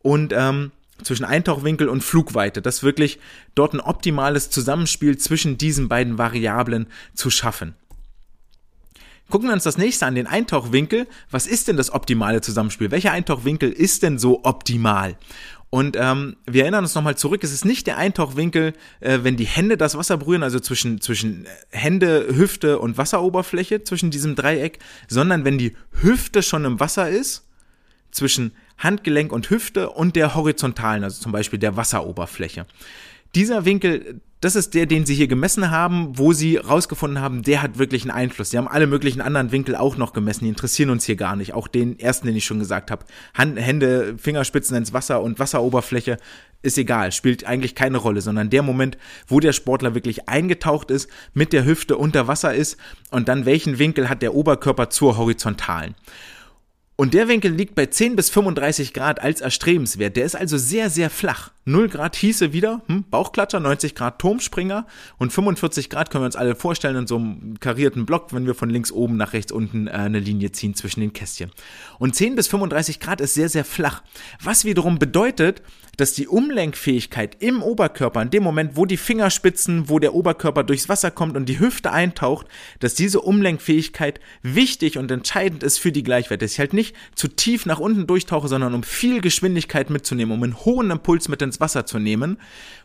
[SPEAKER 1] und ähm, zwischen Eintauchwinkel und Flugweite, das wirklich dort ein optimales Zusammenspiel zwischen diesen beiden Variablen zu schaffen. Gucken wir uns das nächste an, den Eintauchwinkel. Was ist denn das optimale Zusammenspiel? Welcher Eintauchwinkel ist denn so optimal? Und ähm, wir erinnern uns nochmal zurück, es ist nicht der Eintauchwinkel, äh, wenn die Hände das Wasser berühren, also zwischen, zwischen Hände, Hüfte und Wasseroberfläche, zwischen diesem Dreieck, sondern wenn die Hüfte schon im Wasser ist, zwischen Handgelenk und Hüfte und der horizontalen, also zum Beispiel der Wasseroberfläche. Dieser Winkel, das ist der, den sie hier gemessen haben, wo sie rausgefunden haben, der hat wirklich einen Einfluss. Sie haben alle möglichen anderen Winkel auch noch gemessen, die interessieren uns hier gar nicht. Auch den ersten, den ich schon gesagt habe. Hand, Hände, Fingerspitzen ins Wasser und Wasseroberfläche ist egal, spielt eigentlich keine Rolle, sondern der Moment, wo der Sportler wirklich eingetaucht ist, mit der Hüfte unter Wasser ist und dann welchen Winkel hat der Oberkörper zur horizontalen. Und der Winkel liegt bei 10 bis 35 Grad als erstrebenswert. Der ist also sehr, sehr flach. 0 Grad hieße wieder hm, Bauchklatscher, 90 Grad Turmspringer und 45 Grad können wir uns alle vorstellen in so einem karierten Block, wenn wir von links oben nach rechts unten äh, eine Linie ziehen zwischen den Kästchen. Und 10 bis 35 Grad ist sehr, sehr flach. Was wiederum bedeutet, dass die Umlenkfähigkeit im Oberkörper, in dem Moment, wo die Fingerspitzen, wo der Oberkörper durchs Wasser kommt und die Hüfte eintaucht, dass diese Umlenkfähigkeit wichtig und entscheidend ist für die Gleichwert. Dass ich halt nicht zu tief nach unten durchtauche, sondern um viel Geschwindigkeit mitzunehmen, um einen hohen Impuls mit ins Wasser zu nehmen,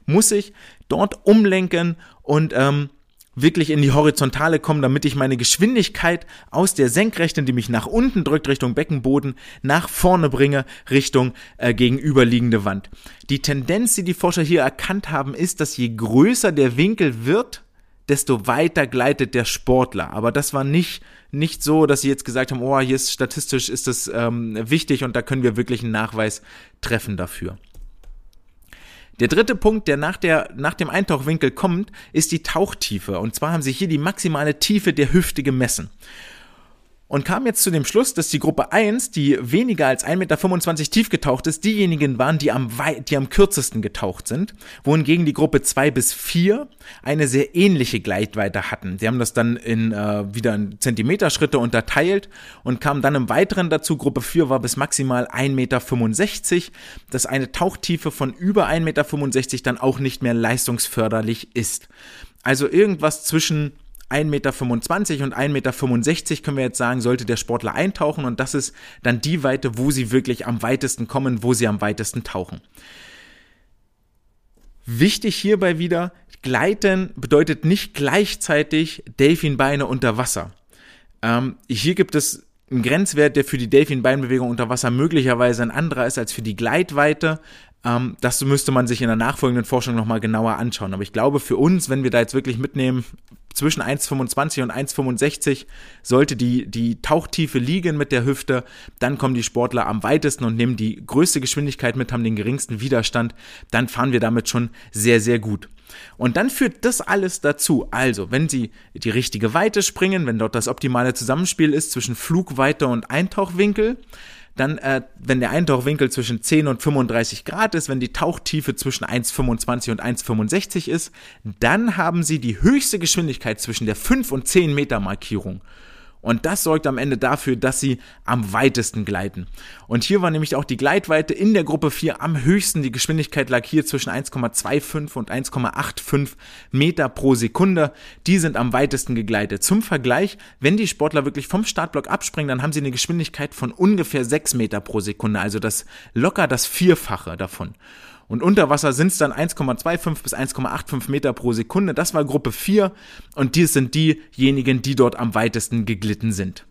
[SPEAKER 1] muss ich dort umlenken und ähm, wirklich in die Horizontale kommen, damit ich meine Geschwindigkeit aus der Senkrechten, die mich nach unten drückt, Richtung Beckenboden, nach vorne bringe, Richtung äh, gegenüberliegende Wand. Die Tendenz, die die Forscher hier erkannt haben, ist, dass je größer der Winkel wird, desto weiter gleitet der Sportler. Aber das war nicht, nicht so, dass sie jetzt gesagt haben, oh, hier ist statistisch ist das ähm, wichtig und da können wir wirklich einen Nachweis treffen dafür. Der dritte Punkt, der nach, der nach dem Eintauchwinkel kommt, ist die Tauchtiefe. Und zwar haben sie hier die maximale Tiefe der Hüfte gemessen und kam jetzt zu dem Schluss, dass die Gruppe 1, die weniger als 1,25 Meter tief getaucht ist, diejenigen waren, die am, die am kürzesten getaucht sind, wohingegen die Gruppe 2 bis 4 eine sehr ähnliche Gleitweite hatten. Sie haben das dann in äh, wieder in Zentimeterschritte unterteilt und kam dann im Weiteren dazu, Gruppe 4 war bis maximal 1,65 Meter, dass eine Tauchtiefe von über 1,65 Meter dann auch nicht mehr leistungsförderlich ist. Also irgendwas zwischen 1,25 Meter und 1,65 Meter können wir jetzt sagen, sollte der Sportler eintauchen und das ist dann die Weite, wo sie wirklich am weitesten kommen, wo sie am weitesten tauchen. Wichtig hierbei wieder, Gleiten bedeutet nicht gleichzeitig Delfinbeine unter Wasser. Ähm, hier gibt es einen Grenzwert, der für die Delfinbeinbewegung unter Wasser möglicherweise ein anderer ist als für die Gleitweite. Ähm, das müsste man sich in der nachfolgenden Forschung nochmal genauer anschauen. Aber ich glaube, für uns, wenn wir da jetzt wirklich mitnehmen, zwischen 1,25 und 1,65 sollte die, die Tauchtiefe liegen mit der Hüfte. Dann kommen die Sportler am weitesten und nehmen die größte Geschwindigkeit mit, haben den geringsten Widerstand. Dann fahren wir damit schon sehr, sehr gut. Und dann führt das alles dazu. Also, wenn Sie die richtige Weite springen, wenn dort das optimale Zusammenspiel ist zwischen Flugweite und Eintauchwinkel, dann, äh, wenn der Eintauchwinkel zwischen 10 und 35 Grad ist, wenn die Tauchtiefe zwischen 1,25 und 1,65 ist, dann haben Sie die höchste Geschwindigkeit zwischen der 5 und 10 Meter Markierung. Und das sorgt am Ende dafür, dass sie am weitesten gleiten. Und hier war nämlich auch die Gleitweite in der Gruppe 4 am höchsten. Die Geschwindigkeit lag hier zwischen 1,25 und 1,85 Meter pro Sekunde. Die sind am weitesten gegleitet. Zum Vergleich, wenn die Sportler wirklich vom Startblock abspringen, dann haben sie eine Geschwindigkeit von ungefähr 6 Meter pro Sekunde. Also das locker das Vierfache davon. Und unter Wasser sind es dann 1,25 bis 1,85 Meter pro Sekunde. Das war Gruppe 4 und die sind diejenigen, die dort am weitesten geglitten sind.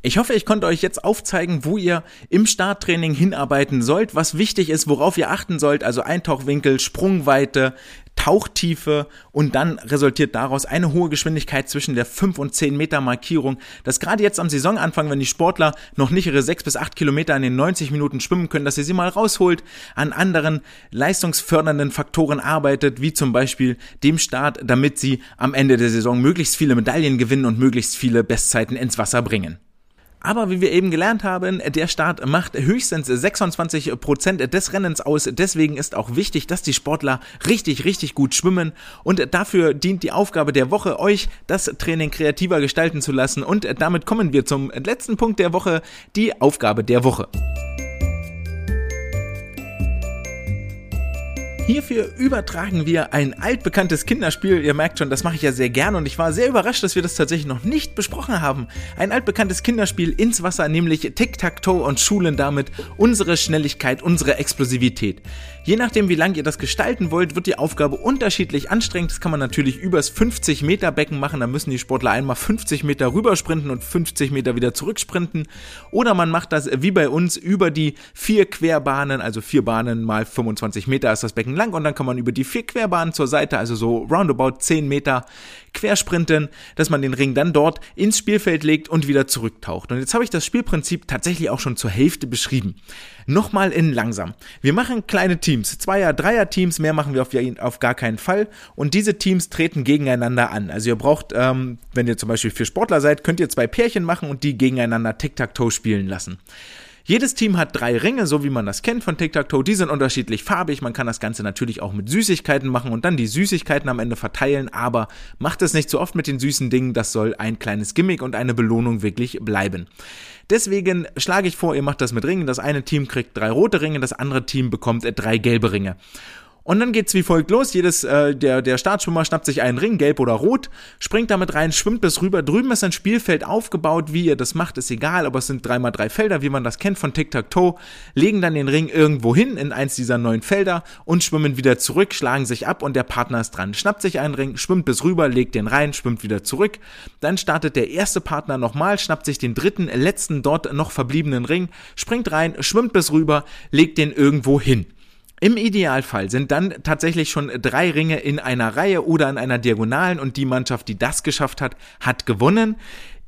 [SPEAKER 1] Ich hoffe, ich konnte euch jetzt aufzeigen, wo ihr im Starttraining hinarbeiten sollt, was wichtig ist, worauf ihr achten sollt, also Eintauchwinkel, Sprungweite, Tauchtiefe und dann resultiert daraus eine hohe Geschwindigkeit zwischen der 5 und 10 Meter Markierung, dass gerade jetzt am Saisonanfang, wenn die Sportler noch nicht ihre 6 bis 8 Kilometer in den 90 Minuten schwimmen können, dass ihr sie mal rausholt, an anderen leistungsfördernden Faktoren arbeitet, wie zum Beispiel dem Start, damit sie am Ende der Saison möglichst viele Medaillen gewinnen und möglichst viele Bestzeiten ins Wasser bringen. Aber wie wir eben gelernt haben, der Start macht höchstens 26 Prozent des Rennens aus. Deswegen ist auch wichtig, dass die Sportler richtig, richtig gut schwimmen. Und dafür dient die Aufgabe der Woche, euch das Training kreativer gestalten zu lassen. Und damit kommen wir zum letzten Punkt der Woche, die Aufgabe der Woche. Hierfür übertragen wir ein altbekanntes Kinderspiel. Ihr merkt schon, das mache ich ja sehr gerne und ich war sehr überrascht, dass wir das tatsächlich noch nicht besprochen haben. Ein altbekanntes Kinderspiel ins Wasser, nämlich Tic-Tac-Toe und schulen damit unsere Schnelligkeit, unsere Explosivität. Je nachdem, wie lang ihr das gestalten wollt, wird die Aufgabe unterschiedlich anstrengend. Das kann man natürlich übers 50 Meter Becken machen. Da müssen die Sportler einmal 50 Meter rübersprinten und 50 Meter wieder zurücksprinten. Oder man macht das wie bei uns über die vier Querbahnen, also vier Bahnen mal 25 Meter ist das Becken lang und dann kann man über die vier Querbahnen zur Seite, also so roundabout 10 Meter quersprinten, dass man den Ring dann dort ins Spielfeld legt und wieder zurücktaucht. Und jetzt habe ich das Spielprinzip tatsächlich auch schon zur Hälfte beschrieben. Nochmal in langsam. Wir machen kleine Teams, Zweier-, Dreier-Teams, mehr machen wir auf, auf, gar keinen Fall. Und diese Teams treten gegeneinander an. Also ihr braucht, ähm, wenn ihr zum Beispiel vier Sportler seid, könnt ihr zwei Pärchen machen und die gegeneinander Tic-Tac-Toe spielen lassen. Jedes Team hat drei Ringe, so wie man das kennt von Tic-Tac-Toe. Die sind unterschiedlich farbig. Man kann das Ganze natürlich auch mit Süßigkeiten machen und dann die Süßigkeiten am Ende verteilen. Aber macht es nicht zu so oft mit den süßen Dingen. Das soll ein kleines Gimmick und eine Belohnung wirklich bleiben. Deswegen schlage ich vor, ihr macht das mit Ringen. Das eine Team kriegt drei rote Ringe, das andere Team bekommt drei gelbe Ringe. Und dann geht's wie folgt los. Jedes, äh, der, der Startschwimmer schnappt sich einen Ring, gelb oder rot, springt damit rein, schwimmt bis rüber. Drüben ist ein Spielfeld aufgebaut. Wie ihr das macht, ist egal, aber es sind dreimal drei Felder, wie man das kennt von Tic-Tac-Toe. Legen dann den Ring irgendwo hin in eins dieser neun Felder und schwimmen wieder zurück, schlagen sich ab und der Partner ist dran. Schnappt sich einen Ring, schwimmt bis rüber, legt den rein, schwimmt wieder zurück. Dann startet der erste Partner nochmal, schnappt sich den dritten, letzten dort noch verbliebenen Ring, springt rein, schwimmt bis rüber, legt den irgendwo hin. Im Idealfall sind dann tatsächlich schon drei Ringe in einer Reihe oder in einer Diagonalen und die Mannschaft, die das geschafft hat, hat gewonnen.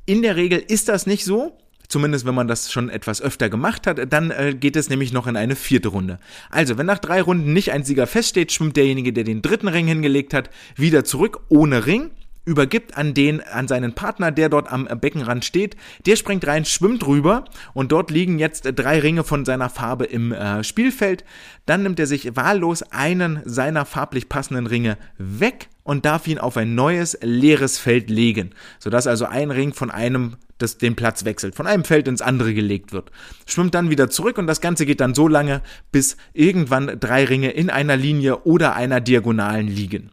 [SPEAKER 1] In der Regel ist das nicht so. Zumindest wenn man das schon etwas öfter gemacht hat, dann äh, geht es nämlich noch in eine vierte Runde. Also, wenn nach drei Runden nicht ein Sieger feststeht, schwimmt derjenige, der den dritten Ring hingelegt hat, wieder zurück ohne Ring übergibt an den, an seinen Partner, der dort am Beckenrand steht. Der springt rein, schwimmt rüber und dort liegen jetzt drei Ringe von seiner Farbe im äh, Spielfeld. Dann nimmt er sich wahllos einen seiner farblich passenden Ringe weg und darf ihn auf ein neues leeres Feld legen, sodass also ein Ring von einem das den Platz wechselt, von einem Feld ins andere gelegt wird. Schwimmt dann wieder zurück und das Ganze geht dann so lange, bis irgendwann drei Ringe in einer Linie oder einer Diagonalen liegen.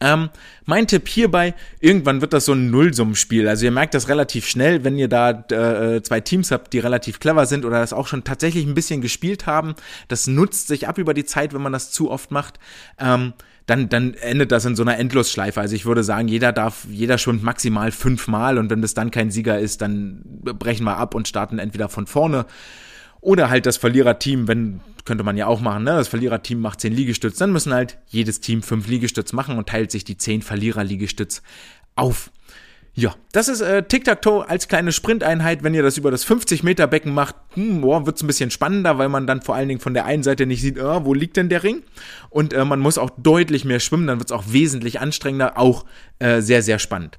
[SPEAKER 1] Ähm, mein Tipp hierbei, irgendwann wird das so ein Nullsummenspiel. Also ihr merkt das relativ schnell, wenn ihr da äh, zwei Teams habt, die relativ clever sind oder das auch schon tatsächlich ein bisschen gespielt haben. Das nutzt sich ab über die Zeit, wenn man das zu oft macht. Ähm, dann, dann endet das in so einer Endlosschleife. Also ich würde sagen, jeder darf, jeder schwimmt maximal fünfmal und wenn das dann kein Sieger ist, dann brechen wir ab und starten entweder von vorne oder halt das Verliererteam, wenn, könnte man ja auch machen, ne? Das Verliererteam macht zehn Liegestütz, dann müssen halt jedes Team fünf Liegestütz machen und teilt sich die zehn Verlierer-Liegestütz auf. Ja, das ist äh, Tic-Tac-Toe als kleine Sprinteinheit. Wenn ihr das über das 50-Meter-Becken macht, hm, wird es ein bisschen spannender, weil man dann vor allen Dingen von der einen Seite nicht sieht, äh, wo liegt denn der Ring? Und äh, man muss auch deutlich mehr schwimmen, dann wird es auch wesentlich anstrengender, auch äh, sehr, sehr spannend.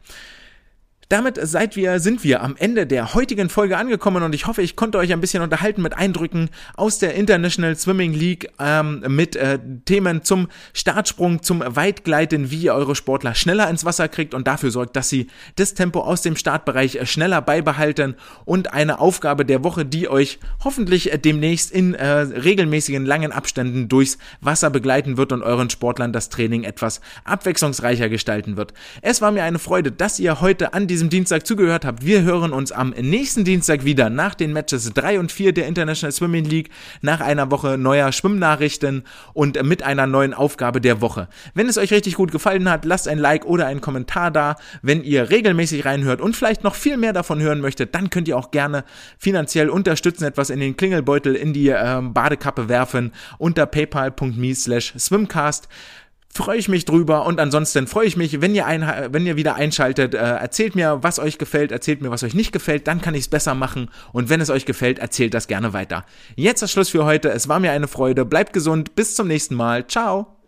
[SPEAKER 1] Damit seid wir, sind wir am Ende der heutigen Folge angekommen und ich hoffe, ich konnte euch ein bisschen unterhalten mit Eindrücken aus der International Swimming League ähm, mit äh, Themen zum Startsprung, zum Weitgleiten, wie ihr eure Sportler schneller ins Wasser kriegt und dafür sorgt, dass sie das Tempo aus dem Startbereich äh, schneller beibehalten und eine Aufgabe der Woche, die euch hoffentlich äh, demnächst in äh, regelmäßigen langen Abständen durchs Wasser begleiten wird und euren Sportlern das Training etwas abwechslungsreicher gestalten wird. Es war mir eine Freude, dass ihr heute an diesem diesem Dienstag zugehört habt. Wir hören uns am nächsten Dienstag wieder nach den Matches 3 und 4 der International Swimming League, nach einer Woche neuer Schwimmnachrichten und mit einer neuen Aufgabe der Woche. Wenn es euch richtig gut gefallen hat, lasst ein Like oder einen Kommentar da. Wenn ihr regelmäßig reinhört und vielleicht noch viel mehr davon hören möchtet, dann könnt ihr auch gerne finanziell unterstützen, etwas in den Klingelbeutel, in die äh, Badekappe werfen unter paypal.me slash swimcast freue ich mich drüber und ansonsten freue ich mich, wenn ihr, ein, wenn ihr wieder einschaltet, äh, erzählt mir, was euch gefällt, erzählt mir, was euch nicht gefällt, dann kann ich es besser machen und wenn es euch gefällt, erzählt das gerne weiter. Jetzt das Schluss für heute, es war mir eine Freude, bleibt gesund, bis zum nächsten Mal, ciao!